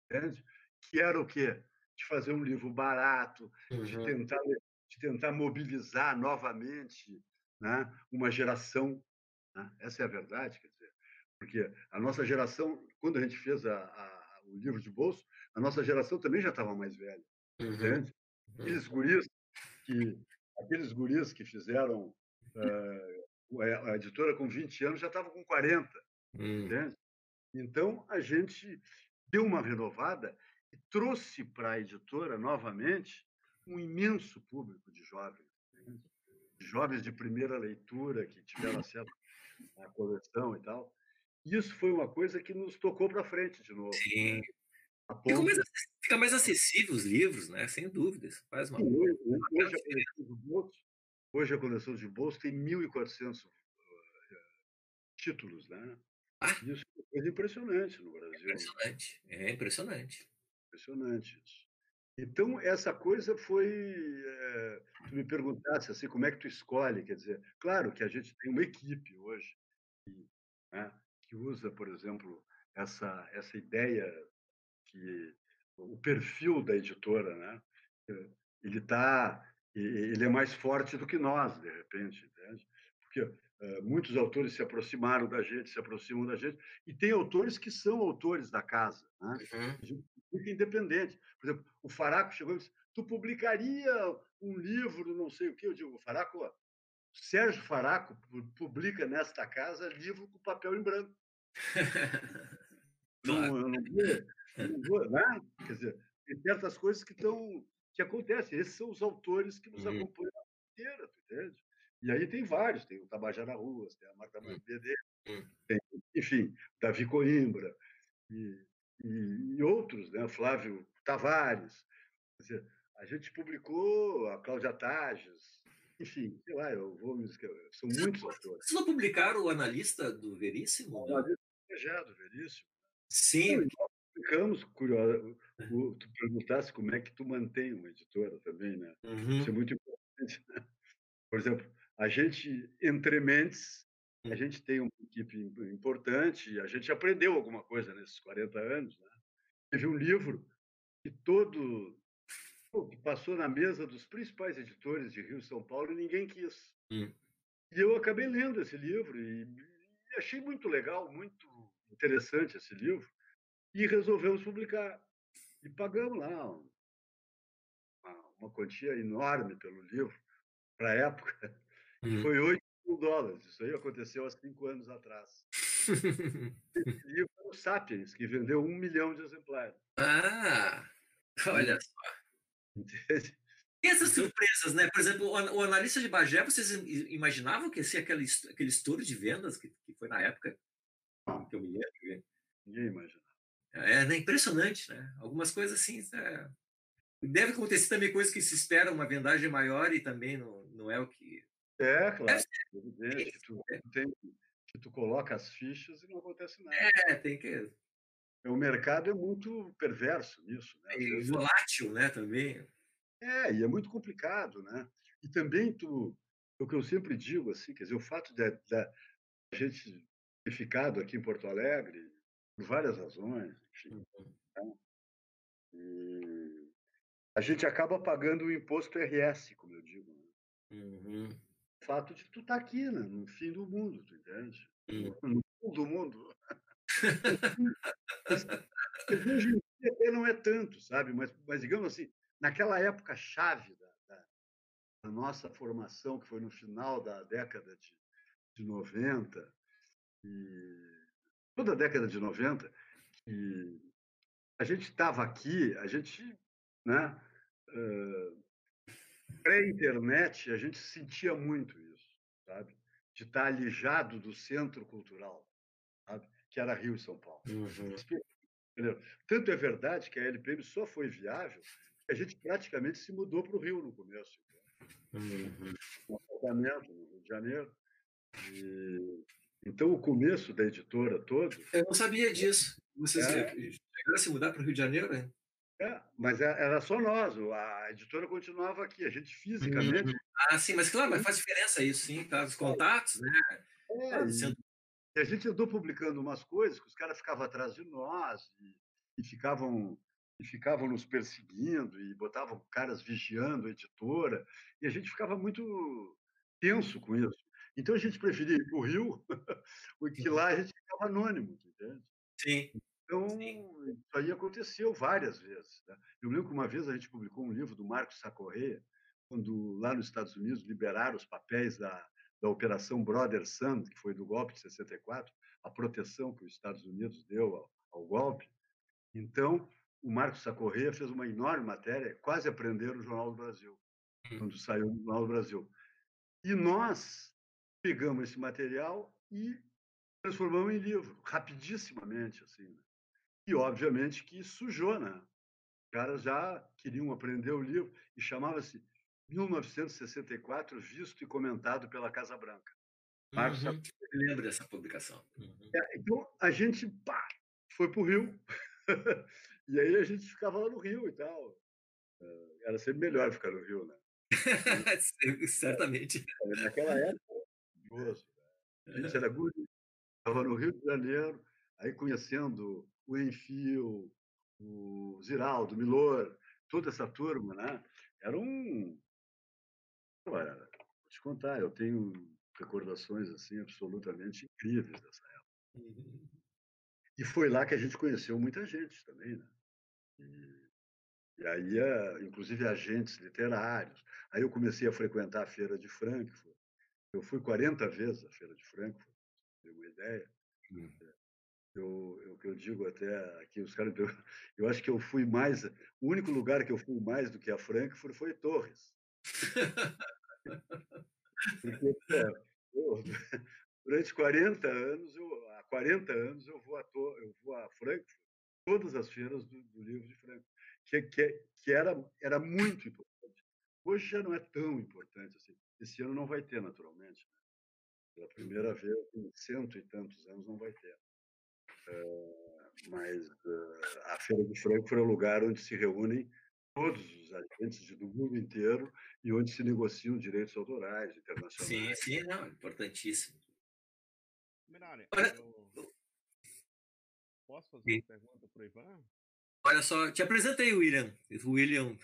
entende? Que era o quê? de fazer um livro barato, uhum. de, tentar, de tentar mobilizar novamente né, uma geração. Né? Essa é a verdade, quer dizer. Porque a nossa geração, quando a gente fez a, a, o livro de bolso, a nossa geração também já estava mais velha. Uhum. Entende? Uhum. Aqueles guris que, aqueles guris que fizeram uh, a editora com 20 anos já estavam com 40. Uhum. Entende? Então, a gente deu uma renovada e trouxe para a editora, novamente, um imenso público de jovens, né? jovens de primeira leitura que tiveram [LAUGHS] acesso à coleção e tal. Isso foi uma coisa que nos tocou para frente de novo. Sim. Né? Ponto... Mais, fica mais acessível os livros, né? Sem dúvidas. Faz uma... hoje, né? hoje, a coleção de bolso, hoje a coleção de bolso tem 1.400 uh, títulos, né? Ah. Isso é coisa impressionante no Brasil. Impressionante, é impressionante. Impressionante isso. Então, essa coisa foi. É, tu me perguntasse assim, como é que tu escolhe? Quer dizer, claro que a gente tem uma equipe hoje que, né, que usa, por exemplo, essa, essa ideia que o perfil da editora, né? Ele tá, ele é mais forte do que nós, de repente, entende? Porque uh, muitos autores se aproximaram da gente, se aproximam da gente, e tem autores que são autores da casa, né? Uhum. A gente muito independente. Por exemplo, o Faraco chegou e disse: Tu publicaria um livro, não sei o quê? Eu digo: Faraco, Sérgio Faraco publica nesta casa livro com papel em branco. [LAUGHS] não, eu não né? Quer dizer, tem certas coisas que estão que acontecem. Esses são os autores que nos uhum. acompanham a inteira, tu entende? E aí tem vários, tem o Tabajara Ruas, tem a Marta uhum. Tem, enfim, Davi Coimbra, e e, e outros, né? Flávio Tavares. Dizer, a gente publicou a Cláudia Tages, enfim, sei lá, eu vou me são muitos autores. Vocês não publicaram o analista do Veríssimo? O analista já do Veríssimo. Sim. Ficamos curiosos. Tu perguntasse como é que tu mantém uma editora também, né? Uhum. Isso é muito importante. Né? Por exemplo, a gente, entre mentes, a hum. gente tem uma equipe importante a gente aprendeu alguma coisa nesses 40 anos. Né? Teve um livro que todo que passou na mesa dos principais editores de Rio e São Paulo e ninguém quis. Hum. E eu acabei lendo esse livro e, e achei muito legal, muito interessante esse livro e resolvemos publicar. E pagamos lá uma, uma quantia enorme pelo livro, para a época, hum. foi 8 mil dólares. Isso aí aconteceu há cinco anos atrás. [LAUGHS] Esse livro é o Sapiens, que vendeu um milhão de exemplares. Ah, olha só. Entende? E essas então surpresas, né? Por exemplo, o, analista de Bagé, vocês imaginavam que ia ser aquele, aquele estouro de vendas que, que foi na época? Que eu me lembro. Ninguém imaginava. É, né? impressionante, né? Algumas coisas assim. É... Deve acontecer também coisas que se espera uma vendagem maior e também não, não é o que. É, claro. Que tu, é. tem, que tu coloca as fichas e não acontece nada. É, tem que. O mercado é muito perverso nisso. Né? E volátil, né, também. É, e é muito complicado, né? E também tu, o que eu sempre digo, assim, quer dizer, o fato de, de a gente ter ficado aqui em Porto Alegre, por várias razões. Né? e a gente acaba pagando o imposto RS, como eu digo. Né? Uhum. O fato de tu estar tá aqui, né? no fim do mundo, tu entende? Uhum. [LAUGHS] No fim do mundo. [LAUGHS] Hoje em dia não é tanto, sabe? Mas, mas digamos assim, naquela época chave da, da, da, nossa formação, que foi no final da década de, de 90, e toda a década de 90, que a gente estava aqui, a gente, né, uh, pré-internet, a gente sentia muito isso, sabe? De estar tá alijado do centro cultural, sabe? que era Rio e São Paulo. Uhum. Tanto é verdade que a LPM só foi viável a gente praticamente se mudou para o Rio no começo. Uhum. Um apartamento no Rio de Janeiro. E, então, o começo da editora todo. Eu não sabia disso. Vocês é, chegaram a se mudar para o Rio de Janeiro, né? É, mas é, era só nós, a editora continuava aqui, a gente fisicamente. Uhum. Ah, sim, mas claro, mas faz diferença isso, sim, tá? Os contatos, né? É, ah, e, a gente andou publicando umas coisas que os caras ficavam atrás de nós e, e ficavam e ficavam nos perseguindo e botavam caras vigiando a editora, e a gente ficava muito tenso com isso. Então a gente preferia ir para o Rio, [LAUGHS] porque lá a gente ficava anônimo, entende? Sim. Então, Sim. isso aí aconteceu várias vezes. Né? Eu lembro que uma vez a gente publicou um livro do Marcos Sacorreia, quando lá nos Estados Unidos liberaram os papéis da, da Operação Brother Sun, que foi do golpe de 64, a proteção que os Estados Unidos deu ao, ao golpe. Então, o Marcos Sacorreia fez uma enorme matéria, quase aprender no Jornal do Brasil, hum. quando saiu no Jornal do Brasil. E nós pegamos esse material e transformamos em livro, rapidissimamente, assim. Né? E, obviamente, que sujou, né? Os caras já queriam aprender o livro e chamava-se 1964, visto e comentado pela Casa Branca. Marcos uhum. lembro dessa publicação. Uhum. É, então, a gente pá, foi para o Rio [LAUGHS] E aí a gente ficava lá no Rio e tal. Eh, era sempre melhor ficar no Rio, né? [LAUGHS] Certamente. Naquela época. Né? A gente era guri, estava no Rio de Janeiro, aí conhecendo o Enfio, o Ziraldo, o Milor, toda essa turma, né? Era um. Olha, vou te contar, eu tenho recordações assim absolutamente incríveis dessa época. Uhum. E foi lá que a gente conheceu muita gente também, né? E, e aí, eh, inclusive, agentes literários. Aí eu comecei a frequentar a Feira de Frankfurt. Eu fui 40 vezes à Feira de Frankfurt, para ter uma ideia. Hum. Eu, eu, eu digo até aqui, os caras, eu, eu acho que eu fui mais. O único lugar que eu fui mais do que a Frankfurt foi Torres. Porque, eu, durante 40 anos, eu, há 40 anos, eu vou a, eu vou a Frankfurt todas as feiras do, do livro de Franco, que, que, que era, era muito importante. Hoje já não é tão importante assim. Esse ano não vai ter, naturalmente. Né? Pela primeira vez em cento e tantos anos não vai ter. É, mas uh, a Feira de Frankfurt é o lugar onde se reúnem todos os agentes do mundo inteiro e onde se negociam direitos autorais internacionais. Sim, sim, não, importantíssimo. Mirari, eu... posso fazer sim. uma pergunta para o Ivan? Olha só, te apresentei, William. William.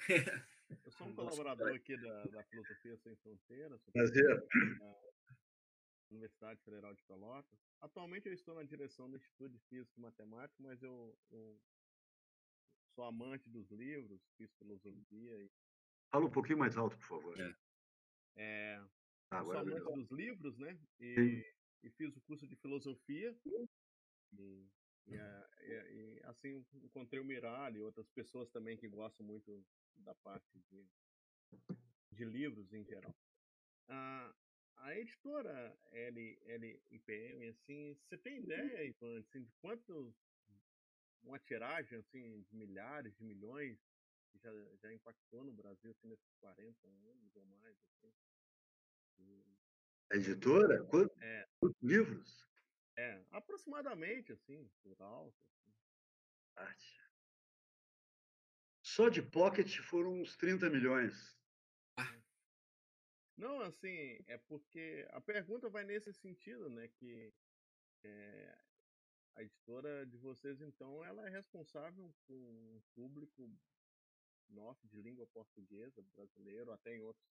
Eu sou um [LAUGHS] colaborador aqui da, da Filosofia Sem Fronteiras. Prazer. Universidade Federal de Pelotas. Atualmente eu estou na direção do Instituto de Física e Matemática, mas eu, eu sou amante dos livros, fiz filosofia. E... Fala um pouquinho mais alto, por favor. É. é ah, sou amante dos livros, né? E, e, fiz o curso de filosofia. E, e, e, assim encontrei o Miralli e outras pessoas também que gostam muito da parte de, de livros em geral. Ah, a editora L, LIPM, assim, você tem ideia, Ivan, assim, de quantos uma tiragem assim de milhares de milhões que já, já impactou no Brasil assim, nesses 40 anos ou mais assim. E... A editora? Quantos, é, quantos livros? É, aproximadamente assim, por alto. Assim. Arte. Só de pocket foram uns 30 milhões. Não, assim, é porque a pergunta vai nesse sentido, né? Que é, a editora de vocês, então, ela é responsável por um público nosso de língua portuguesa, brasileiro, até em outros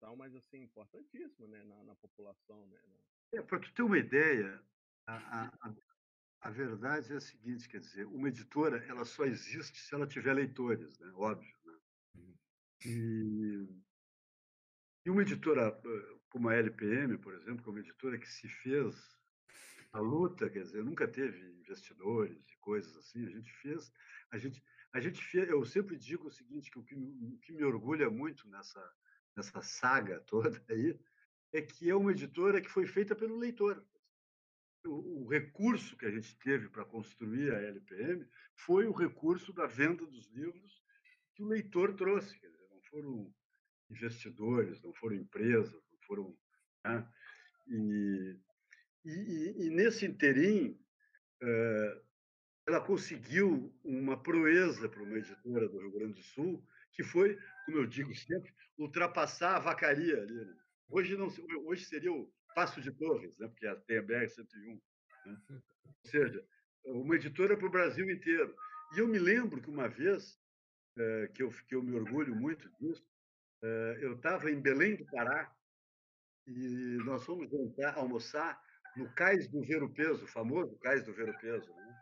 tal, mas assim, importantíssimo, né, na, na população, né? É, para tu ter uma ideia, a, a, a, verdade é a seguinte, quer dizer, uma editora, ela só existe se ela tiver leitores, né? Óbvio, né? Uhum. E, e uma editora eh, como a LPM, por exemplo, que é uma editora que se fez a luta, quer dizer, nunca teve investidores e coisas assim. A gente fez, a gente, a gente fez. Eu sempre digo o seguinte, que o que, o que me orgulha muito nessa nessa saga [LAUGHS] toda aí é que é uma editora que foi feita pelo leitor. O, o recurso que a gente teve para construir a LPM foi o recurso da venda dos livros que o leitor trouxe. Quer dizer, não foram investidores, não foram empresas, não foram. Né? E, e, e, nesse interim, eh, ela conseguiu uma proeza para uma editora do Rio Grande do Sul, que foi, como eu digo sempre, ultrapassar a vacaria ali. Né? Hoje, não, hoje seria o Passo de Torres, né? porque tem a BR-101. Né? Ou seja, uma editora para o Brasil inteiro. E eu me lembro que uma vez, eh, que, eu, que eu me orgulho muito disso, eu estava em Belém do Pará e nós fomos jantar, almoçar no Cais do Ver o Peso, o famoso Cais do Ver o Peso, né?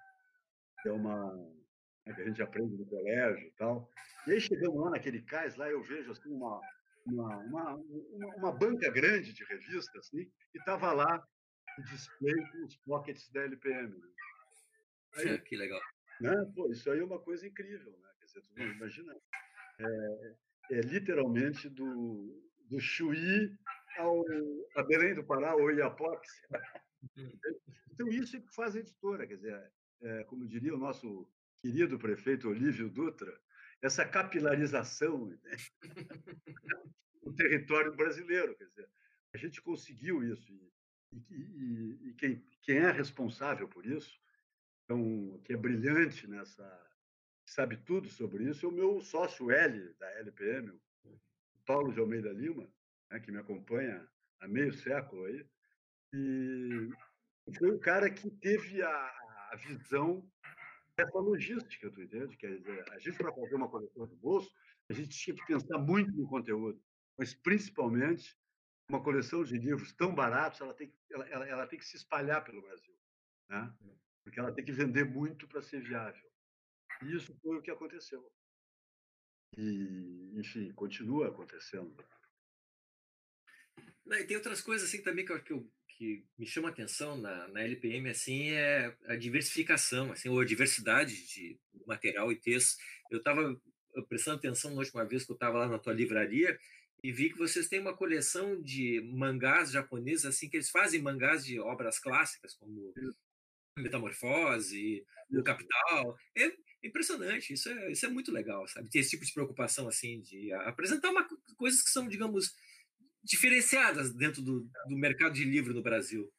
que é uma né, que a gente aprende no colégio e tal. E aí chegamos lá naquele cais, lá eu vejo assim uma uma, uma, uma, uma banca grande de revistas, assim, e estava lá o display com os pockets da LPM. Né? Aí, [LAUGHS] que legal. Né? Pô, isso aí é uma coisa incrível, né? Quer dizer, tu imagina, é, é literalmente do, do Chuí ao, a Belém do Pará ou Iapox. Uhum. [LAUGHS] Então, isso é que faz a editora, quer dizer, é, como diria o nosso querido prefeito Olívio Dutra, essa capilarização né? [LAUGHS] do território brasileiro, quer dizer, a gente conseguiu isso e, e, e quem, quem é responsável por isso, então, que é brilhante nessa, sabe tudo sobre isso, é o meu sócio L da LPM, o Paulo de Almeida Lima, né, que me acompanha há meio século aí, e foi o cara que teve a, a visão dessa logística, tu entende? Quer dizer, a gente, para fazer uma coleção de bolso, a gente tinha que pensar muito no conteúdo, mas principalmente uma coleção de livros tão baratos, ela tem, ela, ela, ela tem que se espalhar pelo Brasil, né? porque ela tem que vender muito para ser viável. E isso foi o que aconteceu. E, enfim, continua acontecendo. Não, e tem outras coisas assim também que eu, que, eu, que me chama a atenção na, na LPM assim é a diversificação, assim, ou a diversidade de material e texto. Eu estava prestando atenção na última vez que eu estava lá na tua livraria e vi que vocês têm uma coleção de mangás japoneses assim que eles fazem mangás de obras clássicas como Metamorfose, O Capital. É impressionante, isso é, isso é muito legal, sabe? Ter esse tipo de preocupação assim de apresentar uma, coisas que são, digamos, diferenciadas dentro do, do mercado de livro no Brasil.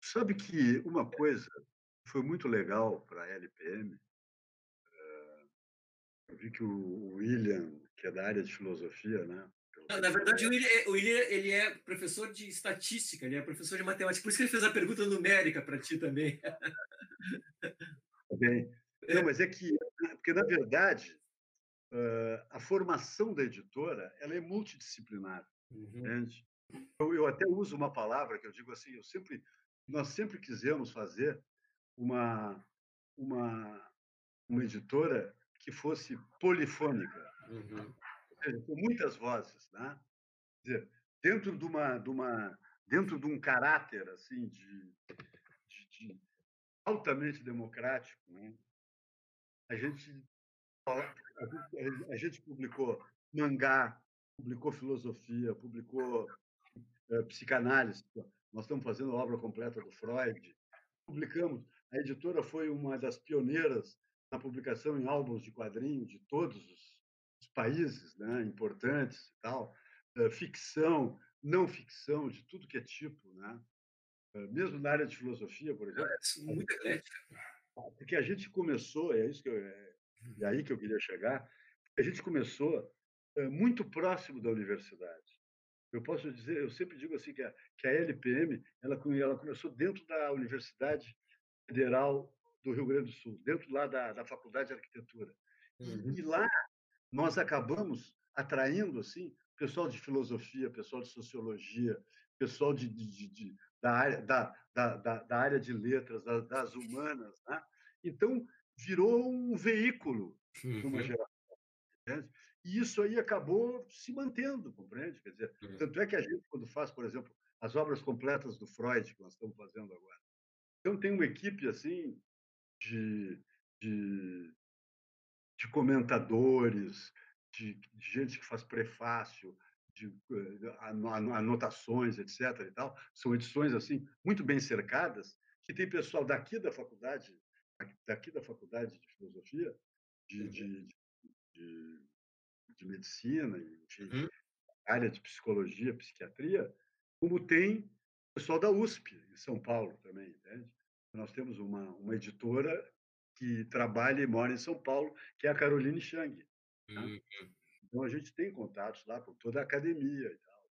Sabe que uma coisa, foi muito legal para a LPM. Eh, eu vi que o William, que é da área de filosofia, né? Na verdade, o William, o William, ele é professor de estatística, ele é professor de matemática, por isso que ele fez a pergunta numérica para ti também. Bem, não, mas é que, porque na verdade, a formação da editora ela é multidisciplinar, uhum. entende? Eu, eu até uso uma palavra que eu digo assim, eu sempre, nós sempre quisemos fazer uma, uma, uma editora que fosse polifônica, uhum. seja, com muitas vozes, né? Quer dizer, dentro de uma, de uma dentro de um caráter assim de, de, de altamente democrático, né? A gente a gente publicou mangá, publicou filosofia, publicou é, psicanálise. Nós estamos fazendo a obra completa do Freud. Publicamos. A editora foi uma das pioneiras na publicação em álbuns de quadrinhos de todos os, os países né, importantes e tal. É, ficção, não ficção, de tudo que é tipo. Né? É, mesmo na área de filosofia, por exemplo. É muito eclética. Porque a gente começou, é isso que eu, é, é aí que eu queria chegar, a gente começou é, muito próximo da universidade. Eu posso dizer, eu sempre digo assim que a, que a LPM ela, ela começou dentro da Universidade Federal do Rio Grande do Sul, dentro lá da, da Faculdade de Arquitetura. Uhum. E, e lá nós acabamos atraindo assim pessoal de filosofia, pessoal de sociologia, pessoal de, de, de da, área, da, da, da, área de letras, das humanas. Né? Então, virou um veículo de uma uhum. geração. Entende? E isso aí acabou se mantendo, compreende? Quer dizer, uhum. tanto é que a gente, quando faz, por exemplo, as obras completas do Freud, que nós estamos fazendo agora, então tem uma equipe assim de, de, de comentadores, de, de, gente que faz prefácio, de eh, anotações, etc. E tal. São edições assim muito bem cercadas, que tem pessoal daqui da faculdade, daqui da faculdade de filosofia, de, uhum. de, de, de medicina, enfim, uhum. área de psicologia, psiquiatria, como tem pessoal da USP, em São Paulo também, entende? Nós temos uma, uma editora que trabalha e mora em São Paulo, que é a Caroline Chang. Tá? Uhum. Então, a gente tem contatos lá com toda a academia e tal.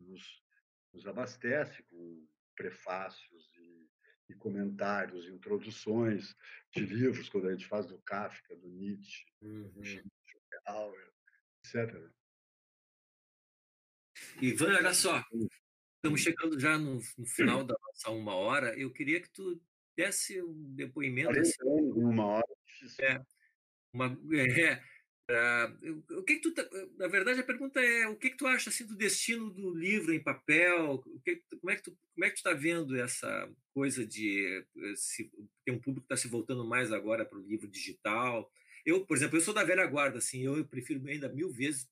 Nos, nos abastece com prefácios e, e comentários, introduções de livros, quando a gente faz do Kafka, do Nietzsche, uhum. do Schopenhauer, etc. Ivan, olha só, estamos chegando já no, no, final [CLEARS THROAT] da nossa uma hora. Eu queria que tu desse um depoimento. 40 assim, anos, uma hora. É, uma, é, Uh, o que, que tu tá, na verdade a pergunta é o que, que tu acha assim do destino do livro em papel? Que, como é que tu como é que tu está vendo essa coisa de eh, se tem um público que está se voltando mais agora para o livro digital? Eu por exemplo eu sou da velha guarda assim eu, eu prefiro ainda mil vezes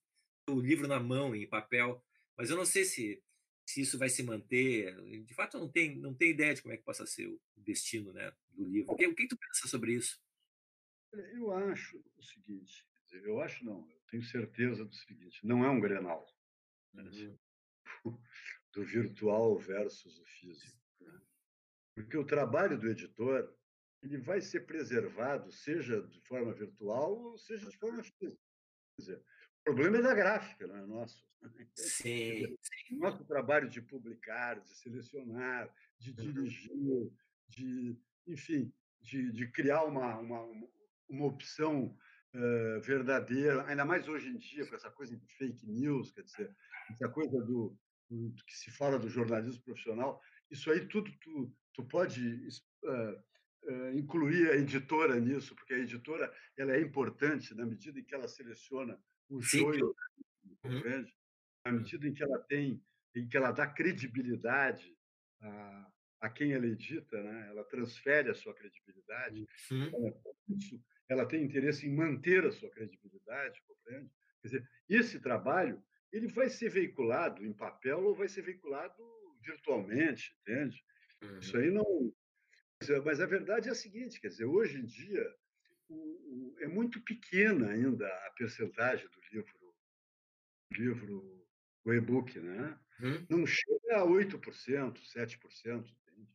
o livro na mão em papel mas eu não sei se se isso vai se manter. De fato não tem não tem ideia de como é que possa ser o destino né do livro. O que, o que tu pensa sobre isso? Eu acho o seguinte eu acho não, eu tenho certeza do seguinte: não é um grenal. Né, uhum. [LAUGHS] Do virtual versus o físico. Né? Porque o trabalho do editor ele vai ser preservado, seja de forma virtual ou seja de forma física. Quer dizer, o problema é da gráfica, não é nosso. [LAUGHS] Sim, sim. Nosso trabalho de publicar, de selecionar, de uhum. dirigir, de, enfim, de, de criar uma, uma, uma opção uh, verdadeira, ainda mais hoje em dia, com essa coisa de fake news, quer dizer, essa coisa do, do, do que se fala do jornalismo profissional, isso aí tudo tu, tu pode uh, uh, incluir a editora nisso, porque a editora ela é importante na medida em que ela seleciona o show e o uhum. na medida em que ela tem, em que ela dá credibilidade a, a quem ela edita, né? ela transfere a sua credibilidade. Uhum. Então, isso ela tem interesse em manter a sua credibilidade, compreende? Quer dizer, esse trabalho ele vai ser veiculado em papel ou vai ser veiculado virtualmente, entende? Uhum. Isso aí não. Mas a verdade é a seguinte, quer dizer, hoje em dia o, o, é muito pequena ainda a percentagem do livro, livro o e-book, né? Uhum. Não chega a 8%, 7%, entende?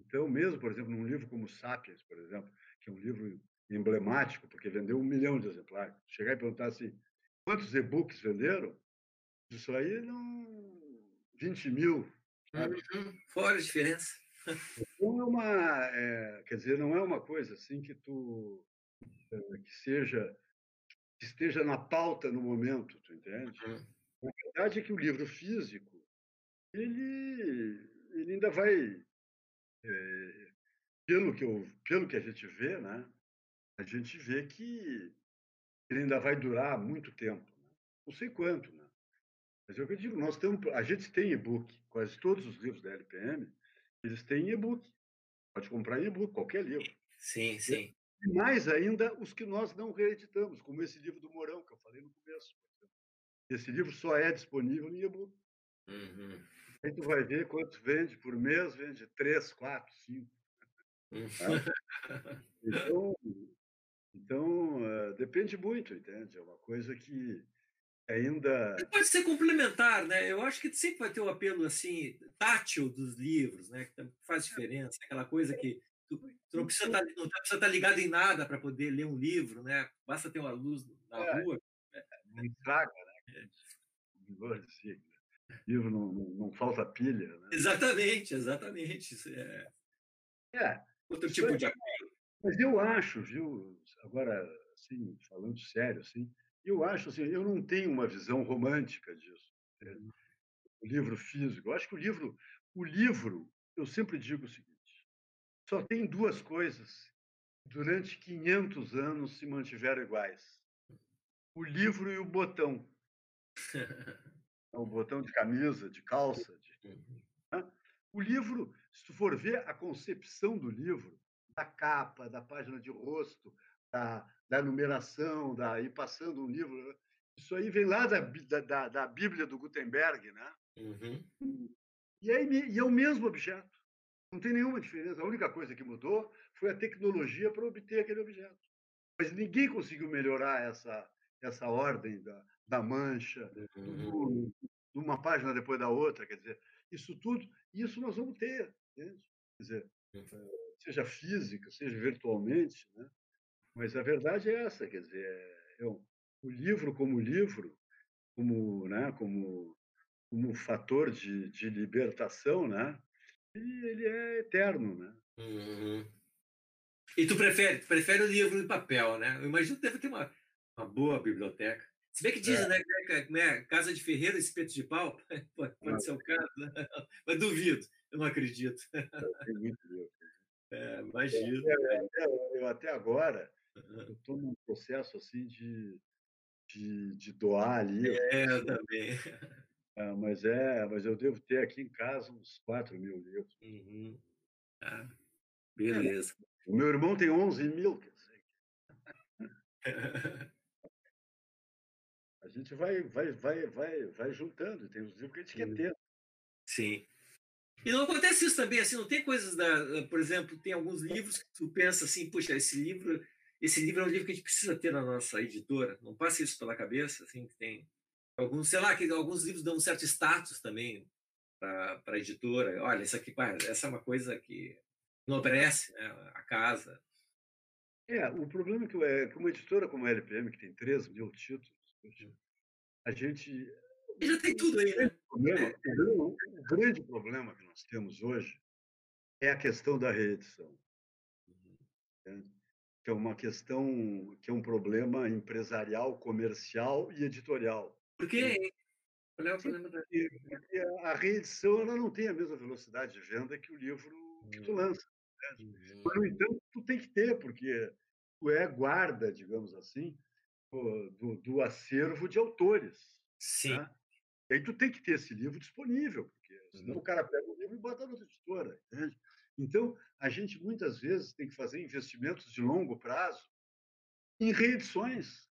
Então, mesmo, por exemplo, num livro como Sapiens, por exemplo, que é um livro emblemático, porque vendeu um milhão de exemplares, chegar e perguntar assim, quantos e-books venderam? Isso aí não... 20 mil. Uhum. Fora a diferença. Então é uma, é, quer dizer, não é uma coisa assim que tu é, que seja que esteja na pauta no momento, tu entende? Uhum. A verdade é que o livro físico ele ele ainda vai é, pelo que eu pelo que a gente vê, né? A gente vê que ele ainda vai durar muito tempo, né? não sei quanto, né? Mas eu digo, nós temos, a gente tem e-book, quase todos os livros da LPM eles têm e-book. Pode comprar e-book, qualquer livro. Sim, sim. E mais ainda os que nós não reeditamos, como esse livro do Mourão, que eu falei no começo. Esse livro só é disponível em e-book. Uhum. Aí tu vai ver quanto vende por mês, vende três, quatro, cinco. Uhum. Então, [LAUGHS] então uh, depende muito, entende? É uma coisa que ainda. Pode ser complementar, né? Eu acho que sempre vai ter o um apelo assim tátil dos livros, né? Que faz diferença, aquela coisa que tu, tu não precisa estar, tá, não precisa estar tá ligado em nada para poder ler um livro, né? Basta ter uma luz na é, rua. Não estraga, né? É. Assim, livro não, não, não, falta pilha. Né? Exatamente, exatamente. É, é outro tipo é, de apelo. Mas eu acho, viu? Agora, assim, falando sério, assim, eu acho assim, eu não tenho uma visão romântica disso. Né? O livro físico. Eu acho que o livro, o livro, eu sempre digo o seguinte: só tem duas coisas que durante 500 anos se mantiveram iguais: o livro e o botão. o botão de camisa, de calça. De... [LAUGHS] Né? O livro, se tu for ver a concepção do livro, da capa, da página de rosto, da, da numeração, da ir passando um livro. Né? Isso aí vem lá da, da, da Bíblia do Gutenberg, né? Uhum. E, aí, e é o mesmo objeto. Não tem nenhuma diferença. A única coisa que mudou foi a tecnologia para obter aquele objeto. Mas ninguém conseguiu melhorar essa, essa ordem da, da mancha, uhum. de uma página depois da outra. Quer dizer, isso tudo, isso nós vamos ter. Entende? Quer dizer, uhum. seja física, seja virtualmente. Né? Mas a verdade é essa, quer dizer, eu, o livro como livro, como, né, como, como fator de, de libertação, né, ele, ele é eterno, né? Uhum. E tu prefere, tu prefere o livro em papel, né? Eu imagino que deve ter uma, uma boa biblioteca. Se bem que dizem, é. né, né, casa de ferreiro, espeto de pau, [LAUGHS] pode, pode ser o caso, né? mas duvido, eu não acredito. Livro. [LAUGHS] É, imagino. Eu, eu, até agora, eu estou num processo assim de, de, de doar ali. É, eu [LAUGHS] também. É, mas é, mas eu devo ter aqui em casa uns 4 mil livros. Uhum. Ah, beleza. É, o meu irmão tem 11 mil, [LAUGHS] a gente vai, vai, vai, vai, vai juntando, tem os livros que a gente quer ter. Sim. E não acontece isso também, assim, não tem coisas da, por exemplo, tem alguns livros que tu pensa assim, puxa, esse livro esse livro é um livro que a gente precisa ter na nossa editora. Não passa isso pela cabeça, assim, que tem alguns, sei lá, que alguns livros dão um certo status também para a editora. Olha, isso aqui, essa é uma coisa que não oferece né, a casa. É, o problema é que, é uma editora como a LPM, que tem 3 mil títulos, a gente. E já tem tudo aí, né? Problema, o, grande problema que nós temos hoje é a questão da reedição. Uhum que é uma questão, que é um problema empresarial, comercial e editorial. Por quê? Qual é o problema da Porque a reedição ela não tem a mesma velocidade de venda que o livro que tu hum. lança. Né? Uhum. No entanto, tu tem que ter, porque tu é guarda, digamos assim, do, do acervo de autores. Sim. Né? E aí tu tem que ter esse livro disponível, porque senão uhum. o cara pega o livro e bota na outra editora, entende? Então, a gente muitas vezes tem que fazer investimentos de longo prazo em reedições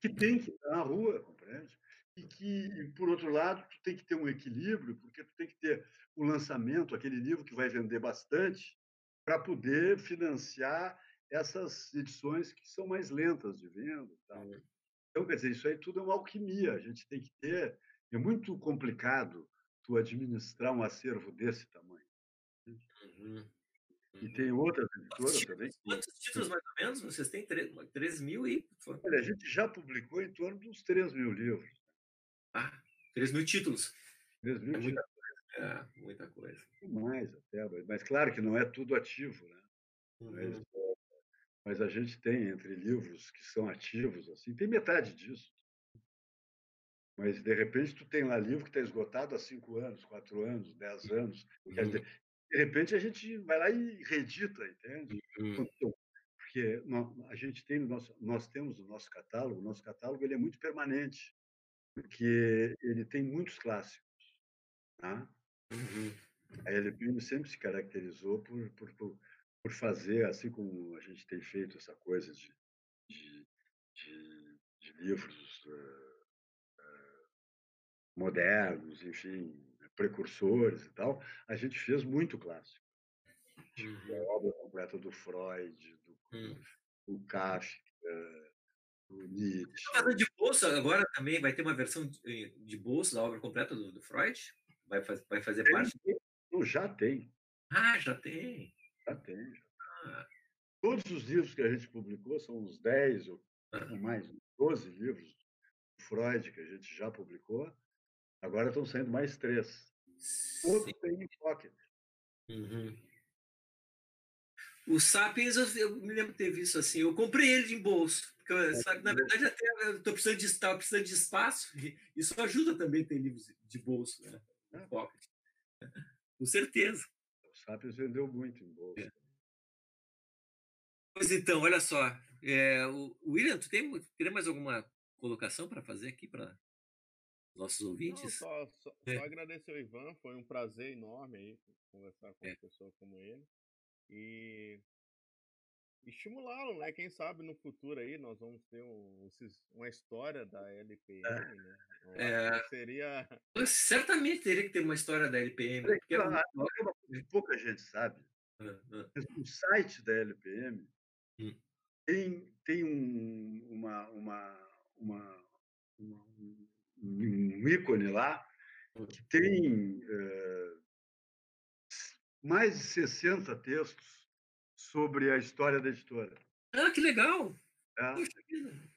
que tem que estar na rua, compreende? E que, por outro lado, tu tem que ter um equilíbrio, porque tu tem que ter o lançamento, aquele livro que vai vender bastante, para poder financiar essas edições que são mais lentas de venda. Tal. Então, quer dizer, isso aí tudo é uma alquimia. A gente tem que ter. É muito complicado tu administrar um acervo desse tamanho. Uhum. E tem outras editoras também. Quantos títulos, mais ou menos? Vocês têm 3, 3 mil e. Olha, a gente já publicou em torno de uns 3 mil livros. Ah, 3 mil títulos. 3 mil é títulos. Muita, é, muita coisa. Mais até, mas claro que não é tudo ativo, né? Uhum. Mas, mas, a gente tem entre livros que são ativos, assim, tem metade disso. Mas, de repente, tu tem lá livro que está esgotado há cinco anos, quatro anos, dez anos. Uhum. Quer dizer, de repente, a gente vai lá e reedita, entende? Uhum. Porque a gente tem no nosso, nós temos o nosso catálogo, o nosso catálogo ele é muito permanente, porque ele tem muitos clássicos. Tá? Uhum. A LPM sempre se caracterizou por, por, por, por, fazer, assim como a gente tem feito essa coisa de, de, de, de livros uh, uh, modernos, enfim, precursores e tal, a gente fez muito clássico. Tipo, a obra completa do Freud, do, uhum. do Kafka, do Nietzsche. de bolsa agora também vai ter uma versão de, de bolsa da obra completa do, do Freud? Vai, faz, vai fazer tem, parte? Não, já tem. Ah, já tem. Já tem. Já. Ah. Todos os livros que a gente publicou, são uns 10 ou ah. mais, 12 livros do Freud que a gente já publicou. Agora estão saindo mais três. Todos têm em pocket. Uhum. O Sapiens, eu, eu, me lembro de ter visto assim. Eu comprei ele de bolso. Porque, é, sabe, na verdade, até estou precisando de, precisando de espaço. E isso ajuda também a ter livros de bolso. Né? Pocket. Com certeza. O Sapiens vendeu muito em bolsa. É. Pois então, olha só. É, o William, tu tem, tem mais alguma colocação para fazer aqui para nossos ouvintes? Não, só, só, é. só, agradecer ao Ivan, foi um prazer enorme aí conversar com é. uma pessoa como ele. E estimulá-lo, né? Quem sabe no futuro aí nós vamos ter um, uma história da LPM, é. né? É. Seria. Certamente teria que ter uma história da LPM. Porque é uma coisa que pouca gente sabe. O site da LPM hum. tem, tem um, uma, uma, uma, uma, um ícone lá hum. que tem uh, mais de 60 textos sobre a história da editora. Ah, que legal! É. Puxa vida.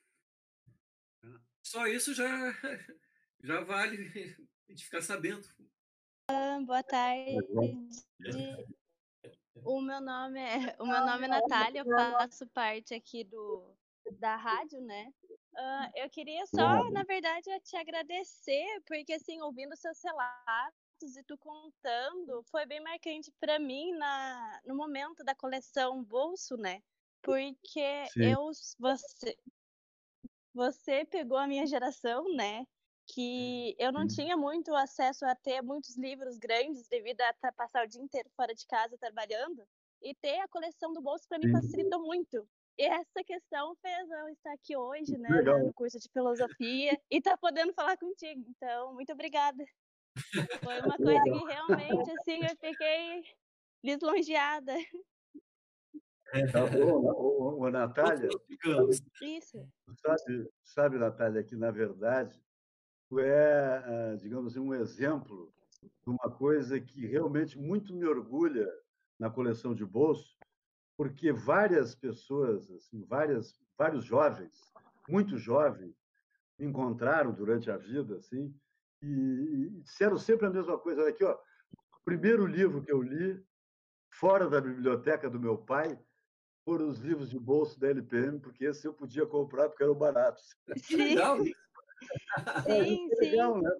É. Só isso já, [LAUGHS] já vale [LAUGHS] a gente ficar sabendo. Boa tarde. [LAUGHS] O meu nome é o meu nome é Natália, eu faço parte aqui do da rádio, né? Uh, eu queria só, na verdade, te agradecer, porque assim, ouvindo seus relatos e tu contando foi bem marcante para mim na, no momento da coleção Bolso, né? Porque Sim. eu, você, você pegou a minha geração, né? Que eu não tinha muito acesso a ter muitos livros grandes devido a passar o dia inteiro fora de casa trabalhando. E ter a coleção do bolso para mim facilitou muito. E essa questão fez eu estar aqui hoje, né, Legal. no curso de filosofia e estar tá podendo falar contigo. Então, muito obrigada. Foi uma coisa que realmente, assim, eu fiquei lisonjeada. Tá bom, ô, ô, Natália. Isso. Sabe, sabe, Natália, que na verdade tu é, ah, digamos assim, um exemplo de uma coisa que realmente muito me orgulha na coleção de bolso, porque várias pessoas, assim, várias, vários jovens, muito jovens, me encontraram durante a vida, assim, e, e disseram sempre a mesma coisa. Olha aqui, ó, o primeiro livro que eu li, fora da biblioteca do meu pai, foram os livros de bolso da LPM, porque esse eu podia comprar porque eram baratos. Sim. [LAUGHS] [LAUGHS] [LAUGHS] Legal. sim, é, legal, né?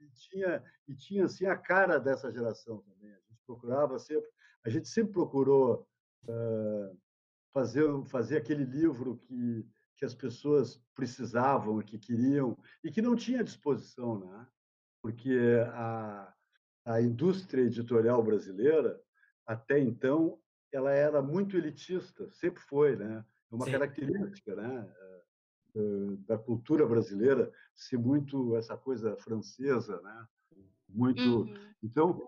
E tinha, e tinha assim a cara dessa geração também. A gente procurava sempre, a gente sempre procurou uh, fazer fazer aquele livro que que as pessoas precisavam, que queriam e que não tinha disposição, né? Porque a, a indústria editorial brasileira até então ela era muito elitista, sempre foi, né? É uma Sim. característica, né? Da cultura brasileira ser muito essa coisa francesa, né? Muito. Uhum. Então,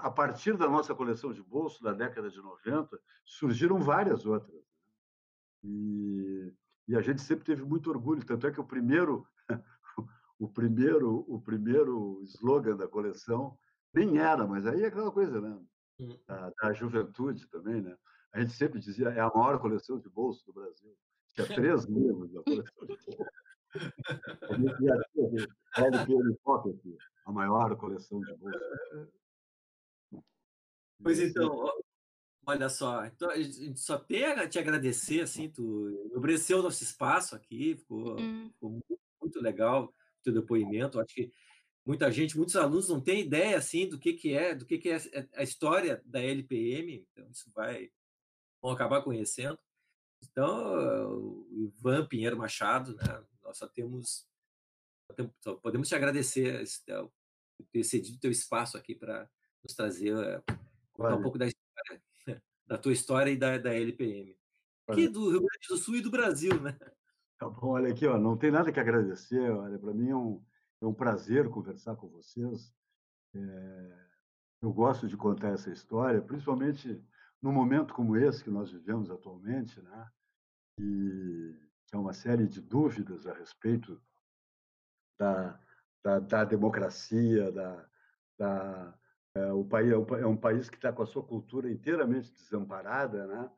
a partir da nossa coleção de bolso da década de 90, surgiram várias outras. Né? E e a gente sempre teve muito orgulho, tanto é que o primeiro [LAUGHS] o primeiro o primeiro slogan da coleção nem era, mas aí é aquela coisa, né? hum. da, da, juventude também, né? A gente sempre dizia é a maior coleção de bolsos do Brasil. Tinha [LAUGHS] três livros da coleção de bolsos. A gente Pocket, a maior coleção de bolsos. Pois então, olha só, então a gente só tem a te agradecer, assim, tu obreceu o nosso espaço aqui, ficou, hum. ficou muito, muito legal o teu depoimento. Acho que muita gente, muitos alunos não têm ideia assim do que, que é, do que, que é a história da LPM, então isso vai vão acabar conhecendo. Então, o Ivan Pinheiro Machado, né, nós só temos, só podemos te agradecer por ter cedido teu espaço aqui para nos trazer, eh, contar vale. um pouco da história, [LAUGHS] da tua história e da, da LPM. Aqui do Rio Grande do Sul e do Brasil, né? Tá bom, olha aqui, ó, não tem nada que agradecer, olha, para mim é um, é um prazer conversar com vocês. É, eu gosto de contar essa história, principalmente num momento como esse que nós vivemos atualmente, né? E que é uma série de dúvidas a respeito da, da, da democracia, da, da é, o país é um país que está com a sua cultura inteiramente desamparada, né?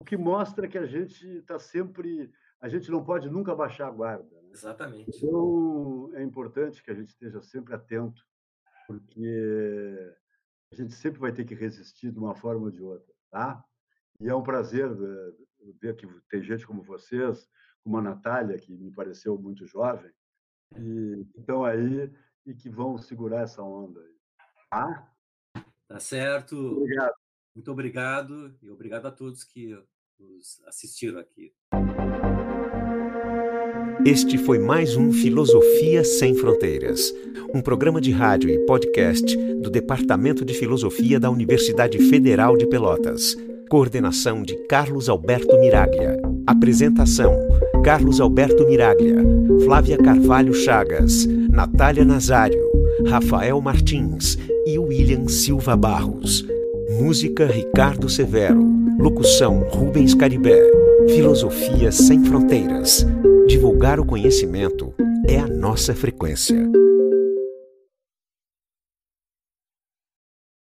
O que mostra que a gente está sempre, a gente não pode nunca baixar a guarda. Exatamente. Então, é importante que a gente esteja sempre atento, porque a gente sempre vai ter que resistir de uma forma ou de outra, tá? E é um prazer eh, ver que tem gente como vocês, como a Natália, que me pareceu muito jovem, e estão aí e que vão segurar essa onda aí, tá? Tá certo. Obrigado. Muito obrigado e obrigado a todos que nos assistiram aqui. Este foi mais um Filosofia Sem Fronteiras, um programa de rádio e podcast do Departamento de Filosofia da Universidade Federal de Pelotas. Coordenação de Carlos Alberto Miraglia. Apresentação: Carlos Alberto Miraglia, Flávia Carvalho Chagas, Natália Nazário, Rafael Martins e William Silva Barros. Música Ricardo Severo. Locução Rubens Caribé. Filosofia Sem Fronteiras. Divulgar o conhecimento é a nossa frequência.